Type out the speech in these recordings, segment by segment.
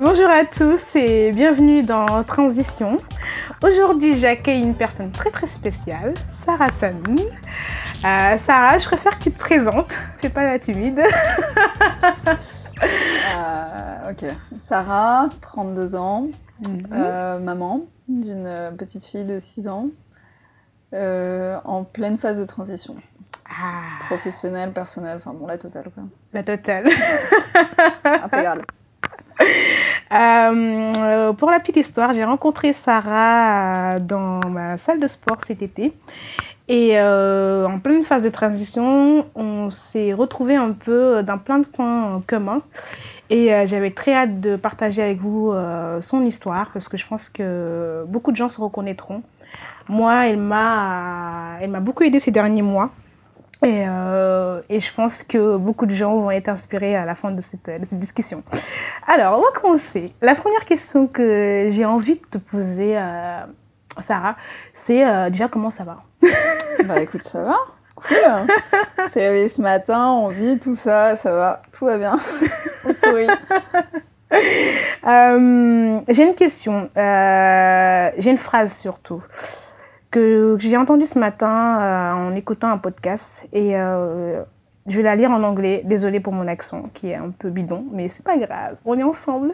Bonjour à tous et bienvenue dans Transition. Aujourd'hui, j'accueille une personne très très spéciale, Sarah Sanoun. Euh, Sarah, je préfère que tu te présentes, fais pas la timide. Euh, ok, Sarah, 32 ans, euh, maman d'une petite fille de 6 ans, en pleine phase de transition. Ah, Professionnelle, personnelle, enfin bon, la totale quoi. la totale. Intégrale. Euh, pour la petite histoire, j'ai rencontré Sarah euh, dans ma salle de sport cet été. Et euh, en pleine phase de transition, on s'est retrouvés un peu dans plein de points communs. Et euh, j'avais très hâte de partager avec vous euh, son histoire parce que je pense que beaucoup de gens se reconnaîtront. Moi, elle m'a, elle m'a beaucoup aidé ces derniers mois. Et, euh, et je pense que beaucoup de gens vont être inspirés à la fin de cette, de cette discussion. Alors, on va commencer. La première question que j'ai envie de te poser, euh, Sarah, c'est euh, déjà comment ça va? Bah écoute, ça va Cool. C'est réveillé ce matin, on vit tout ça, ça va, tout va bien. On sourit. J'ai une question, j'ai une phrase surtout que j'ai entendue ce matin euh, en écoutant un podcast et euh, je vais la lire en anglais. Désolée pour mon accent qui est un peu bidon, mais c'est pas grave, on est ensemble.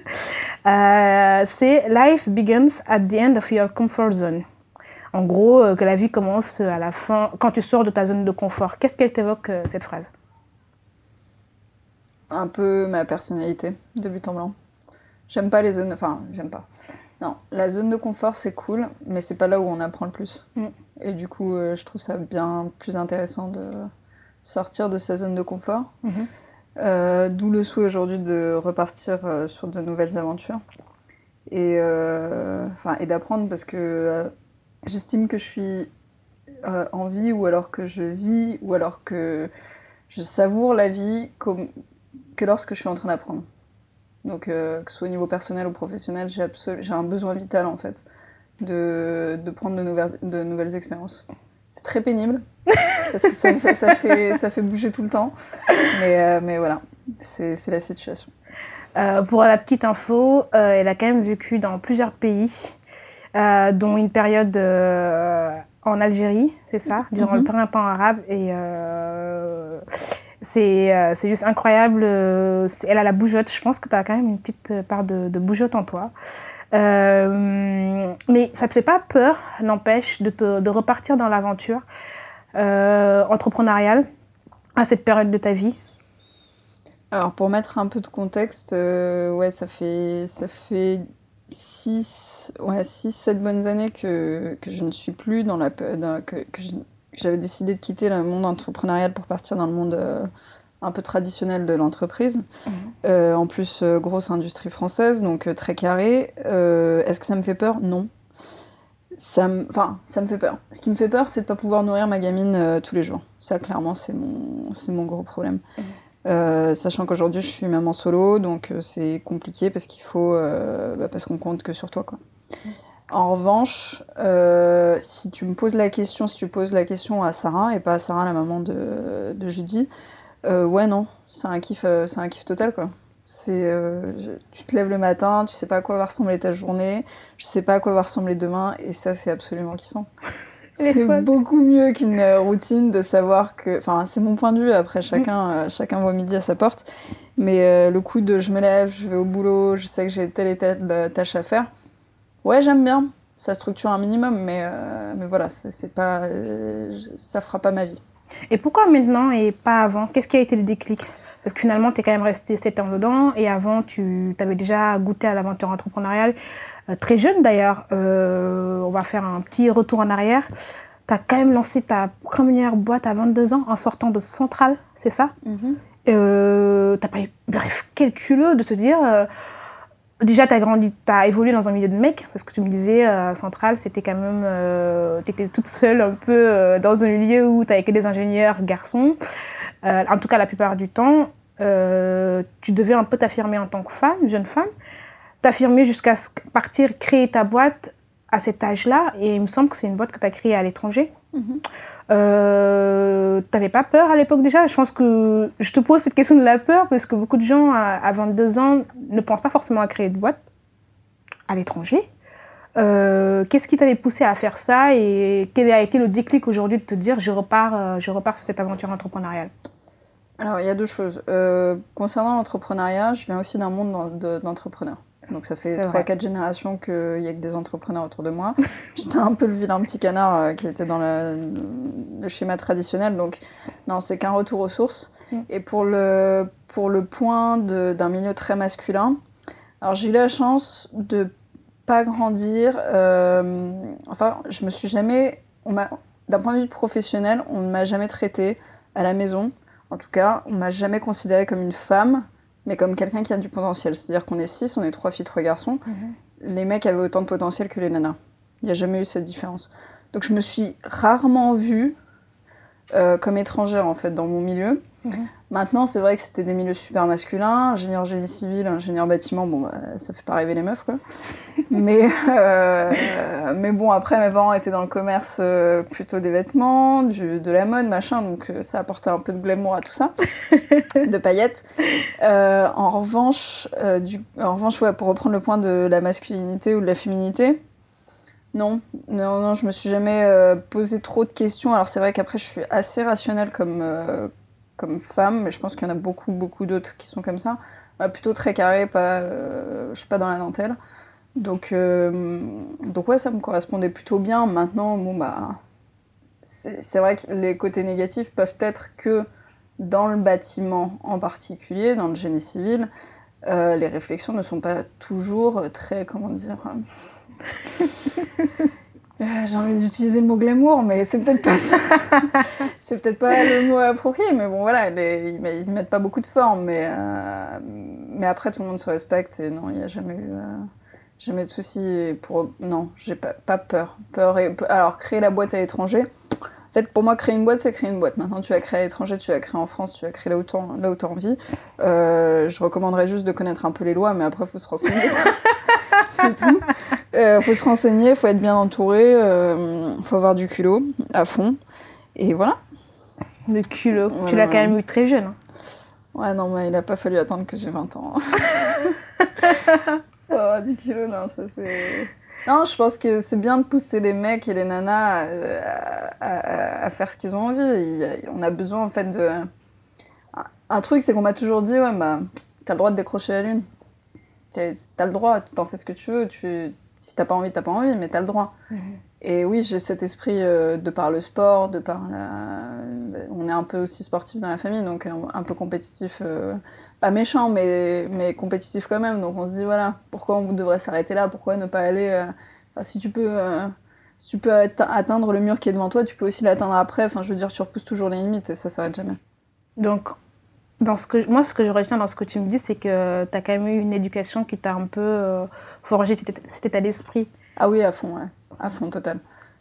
Euh, c'est Life begins at the end of your comfort zone. En gros, que la vie commence à la fin, quand tu sors de ta zone de confort. Qu'est-ce qu'elle t'évoque cette phrase? Un peu ma personnalité, de but en blanc. J'aime pas les zones. Enfin, j'aime pas. Non, la zone de confort c'est cool, mais c'est pas là où on apprend le plus. Mm. Et du coup, euh, je trouve ça bien plus intéressant de sortir de sa zone de confort. Mhm. Euh, D'où le souhait aujourd'hui de repartir euh, sur de nouvelles aventures et, et d'apprendre parce que j'estime que je suis en vie ou alors que je vis ou alors que je savoure la vie comme, que lorsque je suis en train d'apprendre. Donc, euh, que ce soit au niveau personnel ou professionnel, j'ai j'ai un besoin vital en fait de, de prendre de nouvelles, de nouvelles expériences. C'est très pénible parce que ça, fait, ça, fait, ça fait bouger tout le temps. Mais, euh, mais voilà, c'est c'est la situation. Euh, pour la petite info, elle a quand même vécu dans plusieurs pays, dont une période en Algérie, c'est ça, durant Mhm. le printemps arabe. Et c'est euh, juste incroyable. euh, Elle a la bougeotte. Je pense que tu as quand même une petite part de, de bougeotte en toi. Euh, mais ça te fait pas peur, n'empêche, de, de repartir dans l'aventure euh, entrepreneuriale à cette période de ta vie? Alors pour mettre un peu de contexte, euh, ouais, ça fait ça fait 6 ouais, 6 7 bonnes années que, que je ne suis plus dans la que, que j'avais décidé de quitter le monde entrepreneurial pour partir dans le monde euh, un peu traditionnel de l'entreprise. Euh, en plus euh, grosse industrie française donc très carré. Est-ce que ça me fait peur? Non. Ça me, enfin, ça me fait peur. Ce qui me fait peur, c'est de pas pouvoir nourrir ma gamine tous les jours. Ça, clairement, c'est mon, mon gros problème. Euh, sachant qu'aujourd'hui je suis maman solo, donc c'est compliqué parce qu'il faut, bah, parce qu'on compte que sur toi, quoi. En revanche, euh, si tu me poses la question, si tu poses la question à Sarah et pas à Sarah, la maman de, de Judy, euh, ouais non, c'est un kiff, euh, c'est un kiff total quoi. C'est, tu te lèves le matin, tu sais pas à quoi va ressembler ta journée, je sais pas à quoi va ressembler demain, et ça c'est absolument kiffant. C'est beaucoup mieux qu'une routine de savoir que, enfin c'est mon point de vue. Après chacun, euh, chacun voit midi à sa porte, mais le coup de je me lève, je vais au boulot, je sais que j'ai telle et telle tâche à faire. Ouais j'aime bien, ça structure un minimum, mais euh, mais voilà, c'est pas, euh, ça fera pas ma vie. Et pourquoi maintenant et pas avant? Qu'est-ce qui a été le déclic? Parce que finalement, tu es quand même resté 7 ans dedans et avant, tu avais déjà goûté à l'aventure entrepreneuriale, euh, très jeune d'ailleurs. On va faire un petit retour en arrière. Tu as quand même lancé ta première boîte à 22 ans en sortant de Centrale, c'est ça? Euh, T'as pas eu, bref, quel culot de te dire. Déjà, tu as as évolué dans un milieu de mecs, parce que tu me disais, euh, Centrale, c'était quand même. Euh, tu étais toute seule un peu euh, dans un milieu où tu avais que des ingénieurs garçons. Euh, en tout cas, la plupart du temps, euh, tu devais un peu t'affirmer en tant que femme, jeune femme, t'affirmer jusqu'à partir créer ta boîte à cet âge-là. Et il me semble que c'est une boîte que tu as créée à l'étranger. Mhm. Euh, T'avais pas peur à l'époque déjà? Je pense que je te pose cette question de la peur parce que beaucoup de gens à, 22 ans ne pensent pas forcément à créer de boîte à l'étranger. Euh, qu'est-ce qui t'avait poussé à faire ça et quel a été le déclic aujourd'hui de te dire je repars, euh, je repars sur cette aventure entrepreneuriale? Alors il y a deux choses. Euh, concernant l'entrepreneuriat, je viens aussi d'un monde d'entrepreneurs. Donc ça fait 3-4 générations qu'il n'y a que des entrepreneurs autour de moi. J'étais un peu le vilain petit canard euh, qui était dans le schéma traditionnel. Donc non, c'est qu'un retour aux sources. Mm. Et pour le, pour le point d'un milieu très masculin, alors j'ai eu la chance de pas grandir. Euh, enfin, je me suis jamais... D'un point de vue professionnel, on ne m'a jamais traité à la maison. En tout cas, on m'a jamais considérée comme une femme mais comme quelqu'un qui a du potentiel. C'est-à-dire qu'on est six, on est trois filles, trois garçons. Mhm. Les mecs avaient autant de potentiel que les nanas. Il n'y a jamais eu cette différence. Donc je me suis rarement vue euh, comme étrangère en fait dans mon milieu. Mhm. Maintenant, c'est vrai que c'était des milieux super masculins, ingénieur génie civil, ingénieur bâtiment, bon, bah, ça fait pas rêver les meufs, quoi. mais, euh, mais bon, après, mes parents étaient dans le commerce euh, plutôt des vêtements, du, de la mode, machin, donc euh, ça apportait un peu de glamour à tout ça, de paillettes. en revanche, du, en revanche ouais, pour reprendre le point de la masculinité ou de la féminité, non, non, non, je me suis jamais posé trop de questions. Alors c'est vrai qu'après, je suis assez rationnelle comme comme femme, mais je pense qu'il y en a beaucoup, beaucoup d'autres qui sont comme ça. Bah, plutôt très carré, pas, euh, je suis pas dans la dentelle. Donc, euh, donc ouais, ça me correspondait plutôt bien. Maintenant, bon bah, c'est vrai que les côtés négatifs peuvent être que dans le bâtiment en particulier, dans le génie civil, euh, les réflexions ne sont pas toujours très, comment dire, Euh, j'ai envie d'utiliser le mot glamour, mais c'est peut-être pas ça. c'est peut-être pas le mot approprié, mais bon, voilà, ils, ils y mettent pas beaucoup de forme. Mais, euh, mais après, tout le monde se respecte et non, il n'y a jamais eu, euh, jamais de soucis. Pour... Non, j'ai pas, pas peur. peur. Alors, créer la boîte à l'étranger, en fait, pour moi, créer une boîte, c'est créer une boîte. Maintenant, tu as créé à l'étranger, tu as créé en France, tu as créé là où tu as envie. je recommanderais juste de connaître un peu les lois, mais après, il faut se renseigner. c'est tout. Il euh, faut se renseigner, il faut être bien entouré, il euh, faut avoir du culot à fond. Et voilà. Le culot. Tu l'as quand même eu très jeune. Hein. Ouais, non, mais il n'a pas fallu attendre que j'ai 20 ans. faut avoir du culot, non, ça c'est. Non, je pense que c'est bien de pousser les mecs et les nanas à, faire ce qu'ils ont envie. on a besoin en fait de. Un truc, c'est qu'on m'a toujours dit, ouais, bah, t'as le droit de décrocher la lune. T'as le droit, t'en fais ce que tu veux. Tu, si t'as pas envie, t'as pas envie, mais t'as le droit. Mhm. Et oui, j'ai cet esprit euh, de par le sport, de par On est un peu aussi sportif dans la famille, donc un, peu compétitif. Euh, pas méchant, mais, mais compétitif quand même. Donc on se dit, voilà, pourquoi on devrait s'arrêter là? Pourquoi ne pas aller... Euh, si tu peux... si tu peux atteindre le mur qui est devant toi, tu peux aussi l'atteindre après. Enfin, je veux dire, tu repousses toujours les limites et ça s'arrête jamais. Donc, dans ce que, moi, ce que je retiens dans ce que tu me dis, c'est que tu as quand même eu une éducation qui t'a un peu forger cet état d'esprit. Ah oui, à fond, ouais. À fond, total.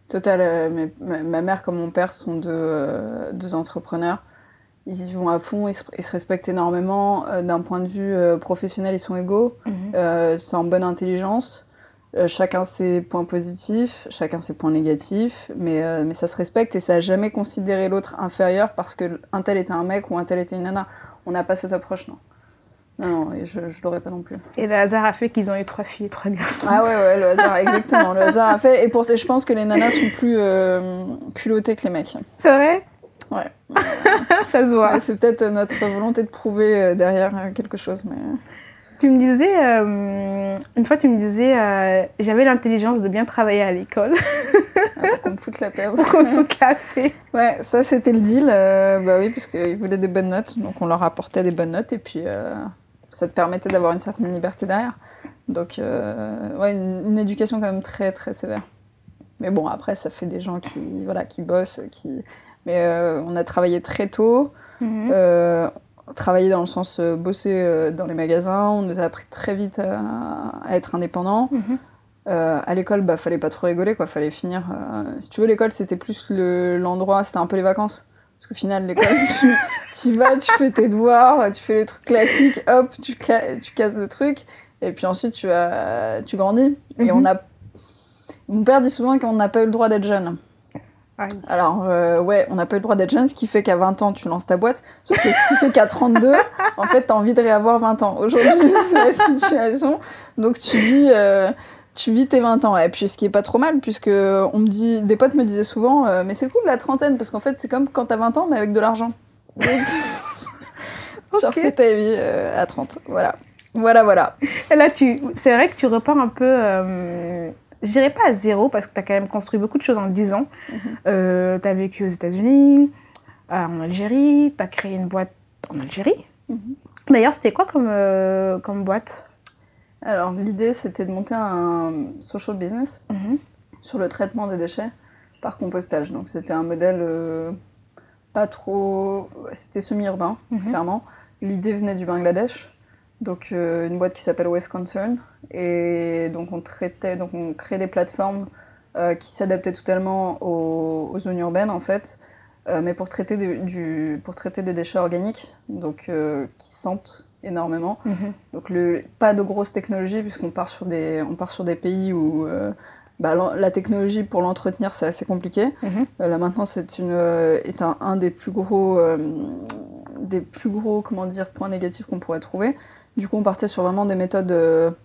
Total. Euh, ma, mère comme mon père sont deux, euh, deux, entrepreneurs. Ils y vont à fond, ils se, respectent énormément. Euh, d'un point de vue professionnel, ils sont égaux. C'est en bonne intelligence. chacun ses points positifs, chacun ses points négatifs, mais, mais ça se respecte et ça n'a jamais considéré l'autre inférieur parce qu'un tel était un mec ou un tel était une nana. On n'a pas cette approche, non. Non, je ne l'aurais pas non plus. Et le hasard a fait qu'ils ont eu trois filles et trois garçons. Ah ouais, ouais, le hasard, exactement. le hasard a fait. Et pour je pense que les nanas sont plus euh, culottées que les mecs. C'est vrai? Ouais. Ça se voit. c'est peut-être notre volonté de prouver euh, derrière euh, quelque chose. mais... Tu me disais, une fois tu me disais, j'avais l'intelligence de bien travailler à l'école. Qu'on me foute la paix. La paix. Ouais, ça c'était le deal. bah oui, parce qu'ils voulaient des bonnes notes, donc on leur apportait des bonnes notes et puis ça te permettait d'avoir une certaine liberté derrière. Donc, euh, ouais, une, éducation quand même très, très sévère. Mais bon, après, ça fait des gens qui, voilà, qui bossent, qui... Mais euh, on a travaillé très tôt. Mhm. Euh, travailler dans le sens bosser dans les magasins. On nous a appris très vite à, être indépendants. Mhm. à l'école, bah, fallait pas trop rigoler, quoi. Fallait finir. si tu veux, l'école, c'était plus l'endroit, c'était un peu les vacances. Parce qu'au final, l'école, tu, y vas, tu fais tes devoirs, tu fais les trucs classiques, hop, tu, tu casses le truc, et puis ensuite tu, as, tu grandis. Et on mhm. a... Mon père dit souvent qu'on n'a pas eu le droit d'être jeune. Alors, euh, ouais, on n'a pas eu le droit d'être jeune, ce qui fait qu'à 20 ans, tu lances ta boîte. Sauf que ce qui fait qu'à 32, en fait, t'as envie de réavoir 20 ans. Aujourd'hui, c'est la situation. Donc, tu vis, euh, tu vis tes 20 ans. Et puis, ce qui est pas trop mal, puisque on me dit, des potes me disaient souvent, euh, mais c'est cool la trentaine, parce qu'en fait, c'est comme quand t'as 20 ans, mais avec de l'argent. Donc, tu refais ta vie euh, à 30. Voilà. Voilà, voilà. Et là, tu, c'est vrai que tu repars un peu, euh, je dirais pas à zéro, parce que tu as quand même construit beaucoup de choses en 10 ans. Mhm. tu as vécu aux États-Unis, euh, en Algérie, tu as créé une boîte en Algérie. Mhm. D'ailleurs, c'était quoi comme, euh, comme boîte? Alors, l'idée, c'était de monter un social business. Mhm. sur le traitement des déchets par compostage. Donc c'était un modèle euh, pas trop... C'était semi-urbain, Mhm. clairement. L'idée venait du Bangladesh, donc euh, une boîte qui s'appelle Waste Concern. Et donc on traitait, donc on créait des plateformes euh, qui s'adaptaient totalement aux, aux zones urbaines en fait, mais pour traiter, des, du, pour traiter des déchets organiques, donc qui sentent énormément. Mhm. Donc le, pas de grosses technologies puisqu'on part sur des, on part sur des pays où euh, bah, la technologie pour l'entretenir c'est assez compliqué. Mhm. Euh, là maintenant c'est une, euh, est un, un des plus gros, euh, des plus gros comment dire points négatifs qu'on pourrait trouver. Du coup on partait sur vraiment des méthodes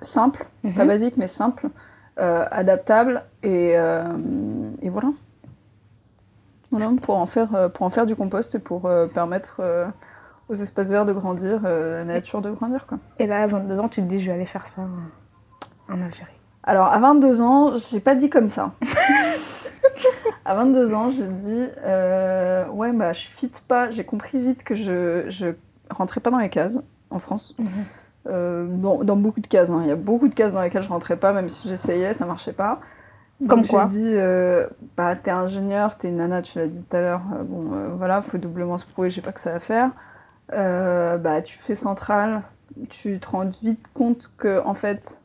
simples, pas Mhm. basiques mais simples, adaptables et, et voilà. Voilà, pour en faire, pour en faire du compost et pour permettre aux espaces verts de grandir, euh, la nature de grandir. Quoi. Et là, à 22 ans, tu te dis, je vais aller faire ça en, en Algérie. Alors, à 22 ans, j'ai pas dit comme ça. à 22 ans, j'ai dit, euh, ouais, bah, je fit pas. J'ai compris vite que je, je rentrais pas dans les cases en France. Mhm. Euh, bon, dans beaucoup de cases. hein. Il y a beaucoup de cases dans lesquelles je rentrais pas, même si j'essayais, ça marchait pas. Donc, Comme quoi J'ai dit, euh, bah, t'es ingénieur, t'es nana, tu l'as dit tout à l'heure. bon, voilà, faut doublement se prouver, j'ai pas que ça à faire. Euh, bah, tu fais centrale, tu te rends vite compte que, en fait,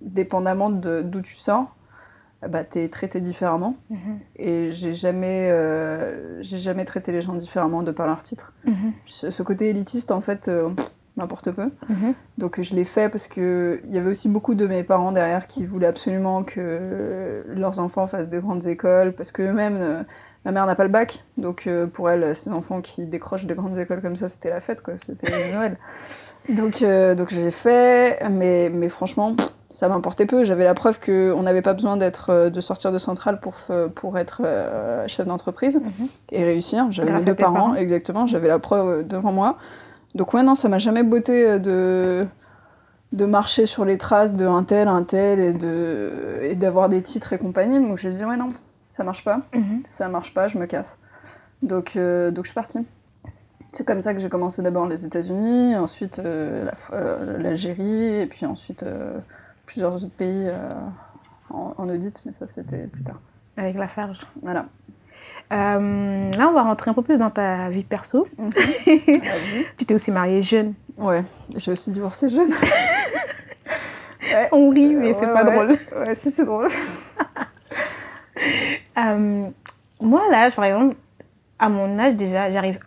dépendamment de- d'où tu sors, bah, t'es traité différemment. Mhm. Et j'ai jamais, euh, j'ai jamais traité les gens différemment de par leur titre. Mhm. Ce, ce côté élitiste, en fait, euh, n'importe peu. Mhm. Donc je l'ai fait parce que il y avait aussi beaucoup de mes parents derrière qui voulaient absolument que leurs enfants fassent de grandes écoles parce que eux-mêmes, euh, ma mère n'a pas le bac, donc euh, pour elle, ces enfants qui décrochent de grandes écoles comme ça, c'était la fête, quoi, c'était Noël. Donc, euh, donc j'ai fait, mais, mais franchement, ça m'importait peu. J'avais la preuve qu'on n'avait pas besoin d'être, euh, de sortir de centrale pour, pour être euh, chef d'entreprise Mhm. et réussir. J'avais mes deux parents, parents. exactement. J'avais la preuve devant moi. Donc ouais, non, ça m'a jamais botté euh, de, de marcher sur les traces de un tel, un tel et, de, et d'avoir des titres et compagnie. Donc j'ai dit, ouais, non, ça marche pas. Mhm. Ça marche pas, je me casse. Donc, euh, donc je suis partie. C'est comme ça que j'ai commencé d'abord les États-Unis, ensuite euh, la euh, l'Algérie, et puis ensuite plusieurs autres pays en, en audit, mais ça c'était plus tard. Avec la farge. Voilà. Là, on va rentrer un peu plus dans ta vie perso. Vas-y. Tu t'es aussi mariée jeune. Ouais, je me suis divorcée jeune. On rit, mais Ouais, c'est pas ouais. drôle. Ouais, si, c'est drôle. Euh, moi, là, par exemple, à mon âge déjà, j'arrive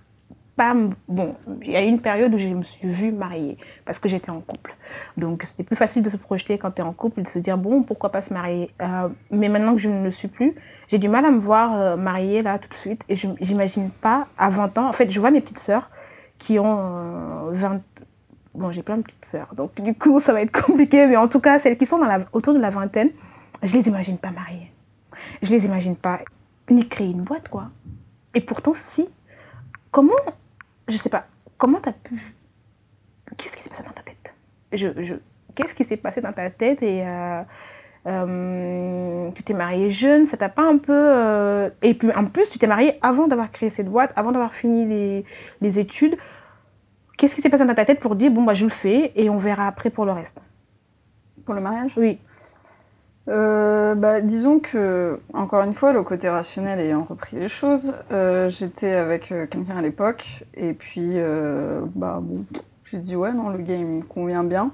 pas. Bon, il y a eu une période où je me suis vue mariée parce que j'étais en couple. Donc, c'était plus facile de se projeter quand tu es en couple de se dire, bon, pourquoi pas se marier? Euh, Mais maintenant que je ne le suis plus, j'ai du mal à me voir euh, mariée là tout de suite et je j'imagine pas à 20 ans. En fait, je vois mes petites sœurs qui ont euh, 20. Bon, j'ai plein de petites sœurs, donc du coup, ça va être compliqué, mais en tout cas, celles qui sont autour de la vingtaine, je les imagine pas mariées. Je les imagine pas ni créer une boîte, quoi. Et pourtant, si. Comment, je sais pas, comment t'as pu. Qu'est-ce qui s'est passé dans ta tête? Je, je... Qu'est-ce qui s'est passé dans ta tête et. euh, euh, tu t'es mariée jeune, ça t'a pas un peu. euh, Et puis en plus, tu t'es mariée avant d'avoir créé cette boîte, avant d'avoir fini les, les études. Qu'est-ce qui s'est passé dans ta tête pour dire, bon, bah, je le fais et on verra après pour le reste? Pour le mariage? Oui. Euh, bah, disons que, encore une fois, le côté rationnel ayant repris les choses, euh, j'étais avec euh, quelqu'un à l'époque, et puis, euh, bah bon, j'ai dit ouais, non, le game me convient bien.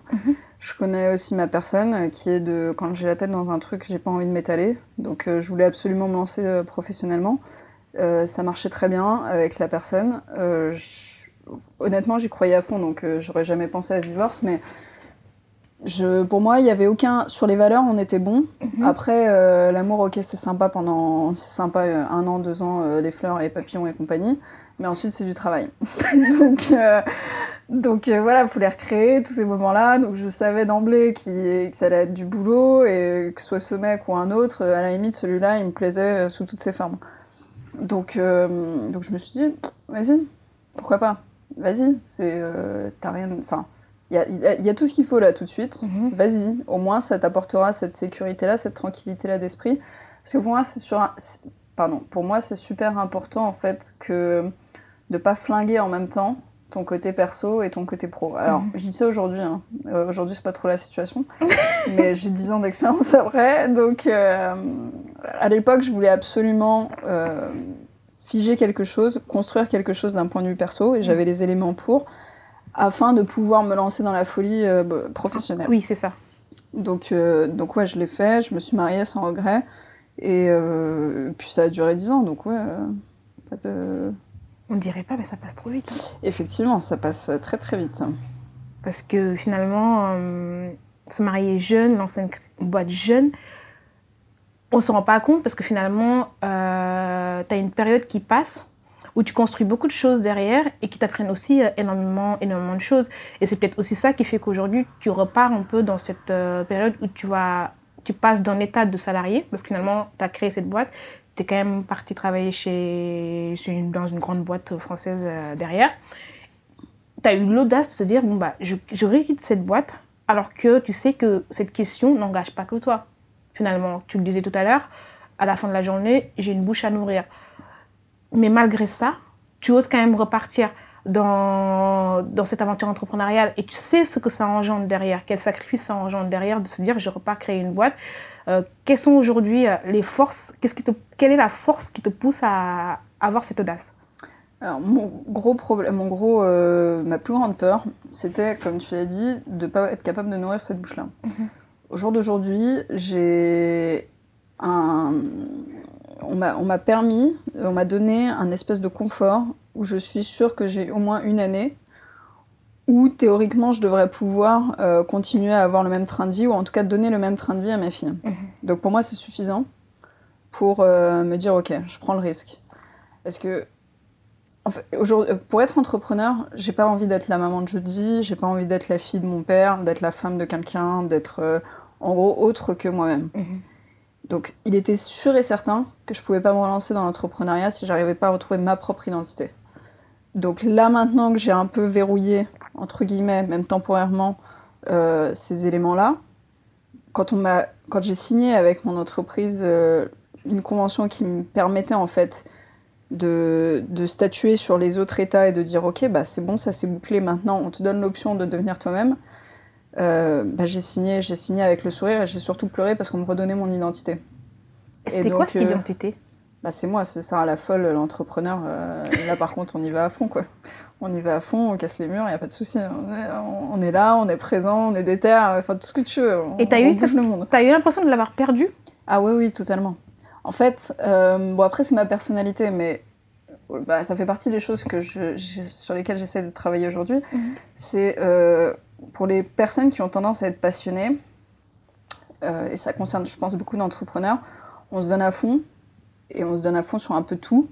Je connais aussi ma personne, qui est de, quand j'ai la tête dans un truc, j'ai pas envie de m'étaler, donc je voulais absolument me lancer professionnellement. Ça marchait très bien avec la personne. Je- Honnêtement, j'y croyais à fond, donc j'aurais jamais pensé à ce divorce, mais je, pour moi, il y avait aucun. Sur les valeurs, on était bon. Mhm. Après, euh, l'amour, ok, c'est sympa pendant. C'est sympa euh, un an, deux ans, euh, les fleurs, les papillons et compagnie. Mais ensuite, c'est du travail. donc, donc voilà, il faut les recréer, tous ces moments-là. Donc je savais d'emblée qu'il- que ça allait être du boulot et que ce soit ce mec ou un autre, à la limite, celui-là, il me plaisait sous toutes ses formes. Donc, donc je me suis dit, vas-y, pourquoi pas? Vas-y, c'est. T'as rien. Enfin, il y a, y tout ce qu'il faut là tout de suite. Mhm. Vas-y, au moins ça t'apportera cette sécurité-là, cette tranquillité-là d'esprit. Parce que pour moi, c'est sur un- Pardon, pour moi, c'est super important en fait que de pas flinguer en même temps ton côté perso et ton côté pro. Alors, Mhm. je dis ça aujourd'hui, hein. Euh, aujourd'hui c'est pas trop la situation, mais j'ai 10 ans d'expérience après, donc euh, à l'époque je voulais absolument euh, figer quelque chose, construire quelque chose d'un point de vue perso, et j'avais les éléments pour, afin de pouvoir me lancer dans la folie euh, bah, professionnelle. Oui, c'est ça. Donc, euh, donc ouais, je l'ai fait, je me suis mariée sans regret. Et euh, puis ça a duré 10 ans, donc ouais. euh, pas de... On dirait pas, mais ça passe trop vite. hein. Effectivement, ça passe très très vite. Parce que finalement, se marier jeune, lancer une boîte jeune, on se rend pas compte parce que finalement, tu as une période qui passe où tu construis beaucoup de choses derrière et qui t'apprennent aussi euh, énormément, énormément de choses. Et c'est peut-être aussi ça qui fait qu'aujourd'hui, tu repars un peu dans cette euh, période où tu, vas, tu passes d'un état de salarié, parce que finalement, tu as créé cette boîte, tu es quand même parti travailler chez, dans une grande boîte française euh, derrière. Tu as eu l'audace de se dire, bon, bah, je, je quitte cette boîte, alors que tu sais que cette question n'engage pas que toi. Finalement, tu le disais tout à l'heure, à la fin de la journée, j'ai une bouche à nourrir. Mais malgré ça, tu oses quand même repartir dans, dans cette aventure entrepreneuriale et tu sais ce que ça engendre derrière, quel sacrifice ça engendre derrière de se dire je repars créer une boîte. Euh, quelles sont aujourd'hui euh, les forces qu'est-ce qui te, Quelle est la force qui te pousse à avoir cette audace? Alors, mon gros problème, mon gros, euh, ma plus grande peur, c'était, comme tu l'as dit, de ne pas être capable de nourrir cette bouche-là. Mhm. Au jour d'aujourd'hui, j'ai un. On m'a permis, on m'a donné un espèce de confort où je suis sûre que j'ai au moins une année où théoriquement je devrais pouvoir euh, continuer à avoir le même train de vie ou en tout cas donner le même train de vie à ma fille. Mhm. Donc pour moi c'est suffisant pour euh, me dire ok je prends le risque. Parce que en fait, aujourd'hui, pour être entrepreneur, j'ai pas envie d'être la maman de jeudi, j'ai pas envie d'être la fille de mon père, d'être la femme de quelqu'un, d'être euh, en gros autre que moi-même. Mhm. Donc il était sûr et certain que je pouvais pas me relancer dans l'entrepreneuriat si j'arrivais pas à retrouver ma propre identité. Donc là maintenant que j'ai un peu verrouillé, entre guillemets, même temporairement, euh, ces éléments-là, quand, j'ai signé avec mon entreprise euh, une convention qui me permettait en fait de, statuer sur les autres états et de dire ok bah c'est bon ça c'est bouclé maintenant on te donne l'option de devenir toi-même euh, bah, j'ai signé j'ai signé avec le sourire et j'ai surtout pleuré parce qu'on me redonnait mon identité C'était quoi cette euh, identité? bah, c'est moi, c'est Sarah la folle, l'entrepreneur. euh, là, par contre, on y va à fond, quoi. On y va à fond, on casse les murs, il n'y a pas de souci. On est, on est là, on est présent, on est déter, enfin, tout ce que tu veux. On, Et t'as eu le monde. T'as eu l'impression de l'avoir perdu? Ah oui, oui, totalement. En fait, euh, bon, après, c'est ma personnalité, mais bah, ça fait partie des choses que je, sur lesquelles j'essaie de travailler aujourd'hui. Mhm. C'est pour les personnes qui ont tendance à être passionnées, euh, et ça concerne, je pense, beaucoup d'entrepreneurs, on se donne à fond, et on se donne à fond sur un peu tout.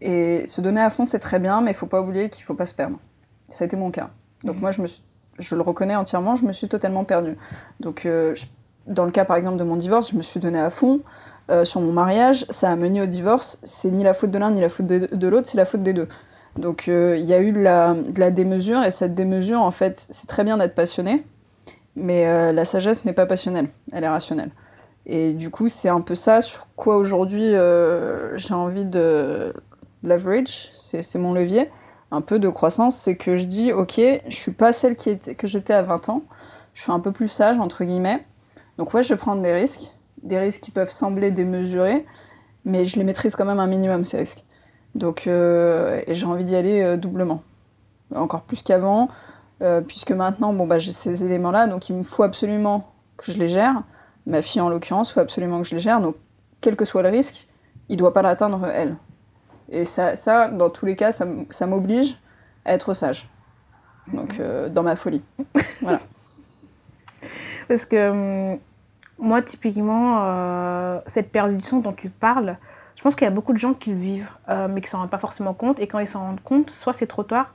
Et se donner à fond, c'est très bien, mais il faut pas oublier qu'il faut pas se perdre. Ça a été mon cas. Donc moi, je, me je le reconnais entièrement, je me suis totalement perdue. Donc euh, dans le cas, par exemple, de mon divorce, je me suis donné à fond. Euh, sur mon mariage, ça a mené au divorce. C'est ni la faute de l'un ni la faute de l'autre, c'est la faute des deux. Donc euh, il y a eu de la, démesure, et cette démesure, en fait, c'est très bien d'être passionné, mais euh, la sagesse n'est pas passionnelle, elle est rationnelle. Et du coup, c'est un peu ça sur quoi aujourd'hui euh, j'ai envie de leverage, c'est mon levier, un peu de croissance, c'est que je dis, ok, je suis pas celle qui était, que j'étais à 20 ans, je suis un peu plus sage, entre guillemets. Donc ouais, je vais prendre des risques, des risques qui peuvent sembler démesurés, mais je les maîtrise quand même un minimum, ces risques. Donc, euh, j'ai envie d'y aller euh, doublement, encore plus qu'avant, euh, puisque maintenant, bon, bah, j'ai ces éléments-là, donc il me faut absolument que je les gère. Ma fille, en l'occurrence, il faut absolument que je les gère, donc quel que soit le risque, il ne doit pas l'atteindre, elle. Et ça, ça, dans tous les cas, ça, ça m'oblige à être sage. Donc, dans ma folie. voilà. Parce que hum, moi, typiquement, cette perdition dont tu parles, pense qu'il y a beaucoup de gens qui le vivent, euh, mais qui s'en rendent pas forcément compte. Et quand ils s'en rendent compte, soit c'est trop tard,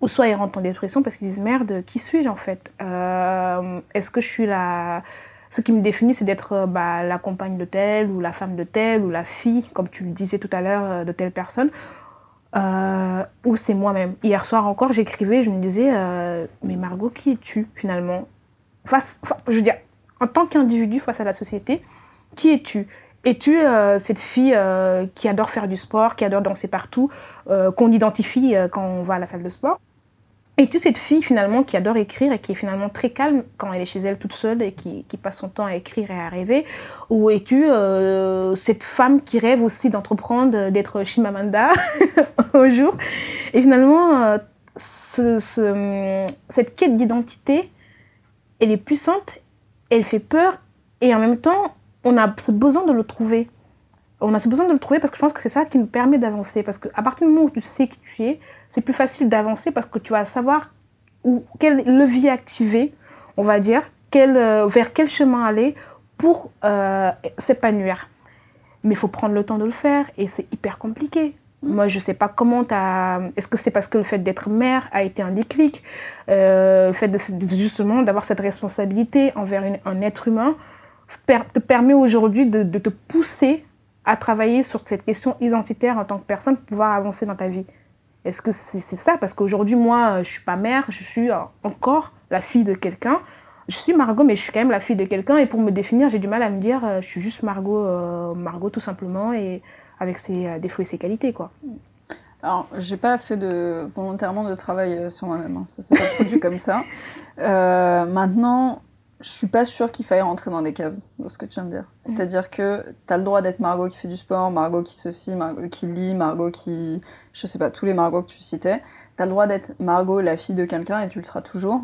ou soit ils rentrent en dépression parce qu'ils disent merde, qui suis-je en fait? Euh, Est-ce que je suis la. Ce qui me définit, c'est d'être bah, la compagne de telle, ou la femme de telle, ou la fille, comme tu le disais tout à l'heure, de telle personne? ou c'est moi-même. Hier soir encore, j'écrivais, je me disais, mais Margot, qui es-tu finalement? Face, Je veux dire, en tant qu'individu face à la société, qui es-tu? Es-tu euh, cette fille euh, qui adore faire du sport, qui adore danser partout, euh, qu'on identifie quand on va à la salle de sport. Es-tu cette fille finalement qui adore écrire et qui est finalement très calme quand elle est chez elle toute seule et qui, passe son temps à écrire et à rêver. Ou es-tu cette femme qui rêve aussi d'entreprendre, d'être Shimamanda au jour? Et finalement, cette quête d'identité, elle est puissante elle fait peur et en même temps, on a besoin de le trouver. On a besoin de le trouver parce que je pense que c'est ça qui nous permet d'avancer. Parce qu'à partir du moment où tu sais qui tu es, c'est plus facile d'avancer parce que tu vas savoir où, quel levier activer, on va dire, quel, euh, vers quel chemin aller pour euh, s'épanouir. Mais il faut prendre le temps de le faire et c'est hyper compliqué. Moi, je ne sais pas comment tu as... Est-ce que c'est parce que le fait d'être mère a été un déclic euh, Le fait de, justement d'avoir cette responsabilité envers un être humain te permet aujourd'hui de, te pousser à travailler sur cette question identitaire en tant que personne pour pouvoir avancer dans ta vie. Est-ce que c'est ça? Parce qu'aujourd'hui, moi, je ne suis pas mère, je suis encore la fille de quelqu'un. Je suis Margot, mais je suis quand même la fille de quelqu'un. Et pour me définir, j'ai du mal à me dire, euh, je suis juste Margot, euh, Margot tout simplement. Et avec ses euh, défauts et ses qualités, quoi. Alors, j'ai pas fait volontairement de travail euh, sur moi-même, hein. ça s'est pas produit comme ça. Euh, maintenant, je suis pas sûre qu'il faille rentrer dans des cases, de ce que tu viens de dire. C'est-à-dire que tu as le droit d'être Margot qui fait du sport, Margot qui ceci, Margot qui lit, Margot qui. Je sais pas, tous les Margot que tu citais. Tu as le droit d'être Margot, la fille de quelqu'un, et tu le seras toujours.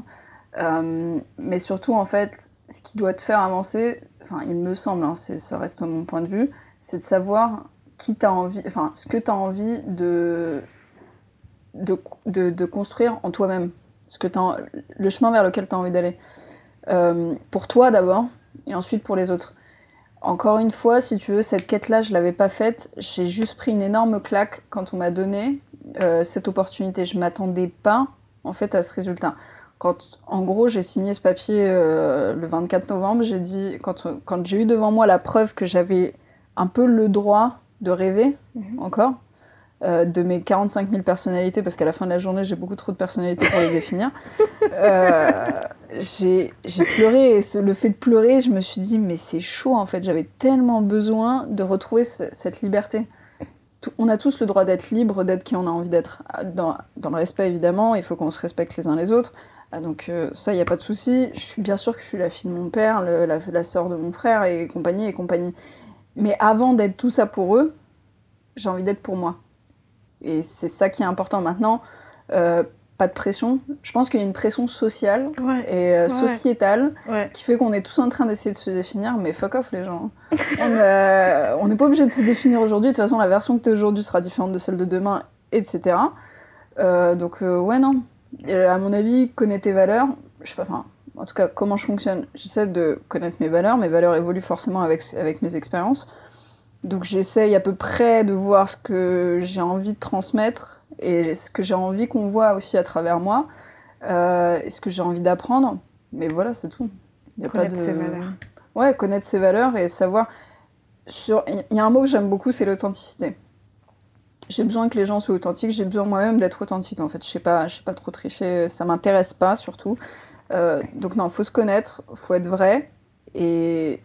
mais surtout, en fait, ce qui doit te faire avancer, enfin, il me semble, hein, ça reste mon point de vue, c'est de savoir qui envie, enfin, ce que tu as envie de, de, de, construire en toi-même, ce que le chemin vers lequel tu as envie d'aller. Euh, pour toi d'abord, et ensuite pour les autres. Encore une fois, si tu veux, cette quête-là, je l'avais pas faite. J'ai juste pris une énorme claque quand on m'a donné euh, cette opportunité. Je m'attendais pas, en fait, à ce résultat. Quand, en gros, j'ai signé ce papier euh, le 24 novembre, j'ai dit, quand, quand j'ai eu devant moi la preuve que j'avais un peu le droit de rêver mhm. encore, euh, de mes 45 000 personnalités, parce qu'à la fin de la journée, j'ai beaucoup trop de personnalités pour les définir. Euh, j'ai pleuré, et le fait de pleurer, je me suis dit, mais c'est chaud en fait, j'avais tellement besoin de retrouver cette liberté. on a tous le droit d'être libre, d'être qui on a envie d'être, dans, dans, le respect évidemment, il faut qu'on se respecte les uns les autres. Ah, donc euh, ça, il n'y a pas de souci. Je suis bien sûr que je suis la fille de mon père, la, la sœur de mon frère et compagnie et compagnie. Mais avant d'être tout ça pour eux, j'ai envie d'être pour moi. Et c'est ça qui est important maintenant. Euh, pas de pression. Je pense qu'il y a une pression sociale et euh, sociétale qui fait qu'on est tous en train d'essayer de se définir, mais fuck off les gens. Euh, on n'est pas obligé de se définir aujourd'hui. De toute façon, la version que tu es aujourd'hui sera différente de celle de demain, etc. donc, ouais, non. à mon avis, connais tes valeurs. Je sais pas, enfin, en tout cas comment je fonctionne, j'essaie de connaître mes valeurs, mes valeurs évoluent forcément avec, avec mes expériences. Donc j'essaye à peu près de voir ce que j'ai envie de transmettre et ce que j'ai envie qu'on voit aussi à travers moi, euh, et ce que j'ai envie d'apprendre. Mais voilà, c'est tout. Il y a connaître pas de... ses valeurs. Ouais, connaître ses valeurs et savoir... Sur... Il y a un mot que j'aime beaucoup, c'est l'authenticité. J'ai besoin que les gens soient authentiques, j'ai besoin moi-même d'être authentique en fait. Je sais pas, je sais pas trop tricher, ça m'intéresse pas surtout. Euh, donc non, faut se connaître, faut être vrai et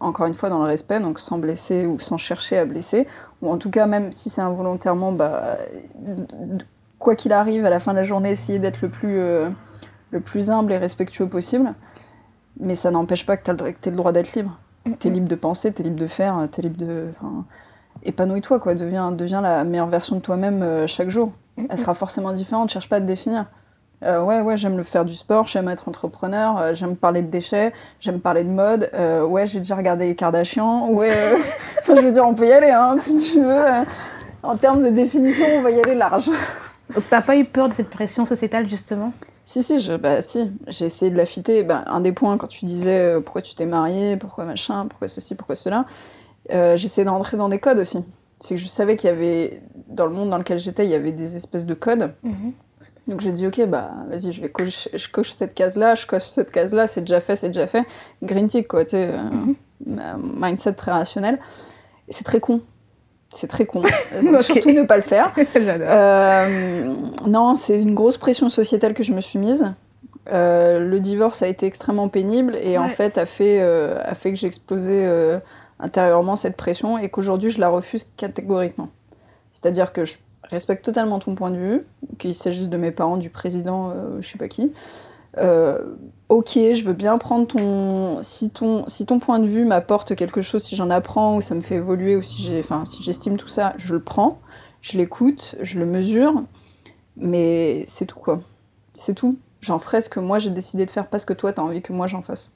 encore une fois dans le respect, donc sans blesser ou sans chercher à blesser, ou en tout cas même si c'est involontairement, bah, quoi qu'il arrive à la fin de la journée, essayer d'être le plus euh, humble et respectueux possible. Mais ça n'empêche pas que tu as le droit d'être libre. Tu es libre de penser, tu es libre de faire, tu es libre de. Épanouis-toi, quoi. Deviens, deviens la meilleure version de toi-même euh, chaque jour. Elle sera forcément différente, cherche pas à te définir. Euh, ouais, ouais, j'aime le faire du sport, j'aime être entrepreneur, euh, j'aime parler de déchets, j'aime parler de mode. Euh, ouais, j'ai déjà regardé les Kardashians. Ouais, enfin, je veux dire, on peut y aller, hein, si tu veux. En termes de définition, on va y aller large. Donc, t'as pas eu peur de cette pression sociétale, justement? Si, si, je, bah, si. j'ai essayé de la fitter. Bah, un des points, quand tu disais pourquoi tu t'es marié, pourquoi machin, pourquoi ceci, pourquoi cela, j'essayais d'entrer dans des codes aussi. C'est que je savais qu'il y avait, dans le monde dans lequel j'étais, il y avait des espèces de codes. Mhm. Donc j'ai dit, ok, bah vas-y, je vais je coche cette case-là, je coche cette case-là, c'est déjà fait, c'est déjà fait. Green tick, quoi, tu euh, mhm. mindset très rationnel. C'est très con. C'est très con. Surtout ne pas le faire. euh, non, c'est une grosse pression sociétale que je me suis mise. Euh, le divorce a été extrêmement pénible et en fait a fait, euh, a fait que j'ai explosé intérieurement cette pression et qu'aujourd'hui je la refuse catégoriquement. C'est-à-dire que je respecte totalement ton point de vue, qu'il s'agisse de mes parents, du président, euh, je sais pas qui. Euh, ok, je veux bien prendre ton. Si ton, point de vue m'apporte quelque chose, si j'en apprends ou ça me fait évoluer ou si j'ai, enfin, si j'estime tout ça, je le prends, je l'écoute, je le mesure, mais c'est tout quoi. C'est tout. J'en ferai ce que moi j'ai décidé de faire, pas ce que toi t'as envie que moi j'en fasse.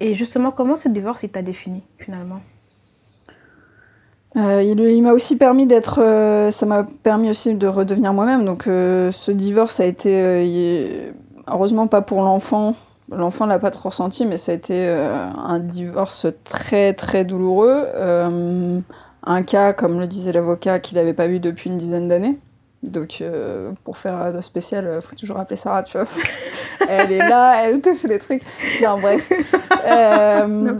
Et justement, comment ce divorce il t'a défini finalement? Euh, il, m'a aussi permis d'être, euh, ça m'a permis aussi de redevenir moi-même. Donc euh, ce divorce a été, heureusement pas pour l'enfant. L'enfant l'a pas trop ressenti, mais ça a été un divorce très très douloureux. un cas, comme le disait l'avocat, qu'il n'avait pas vu depuis une dizaine d'années. Donc, euh, pour faire de spécial, il faut toujours appeler Sarah, tu vois. elle est là, elle te fait des trucs. Non, bref. Euh,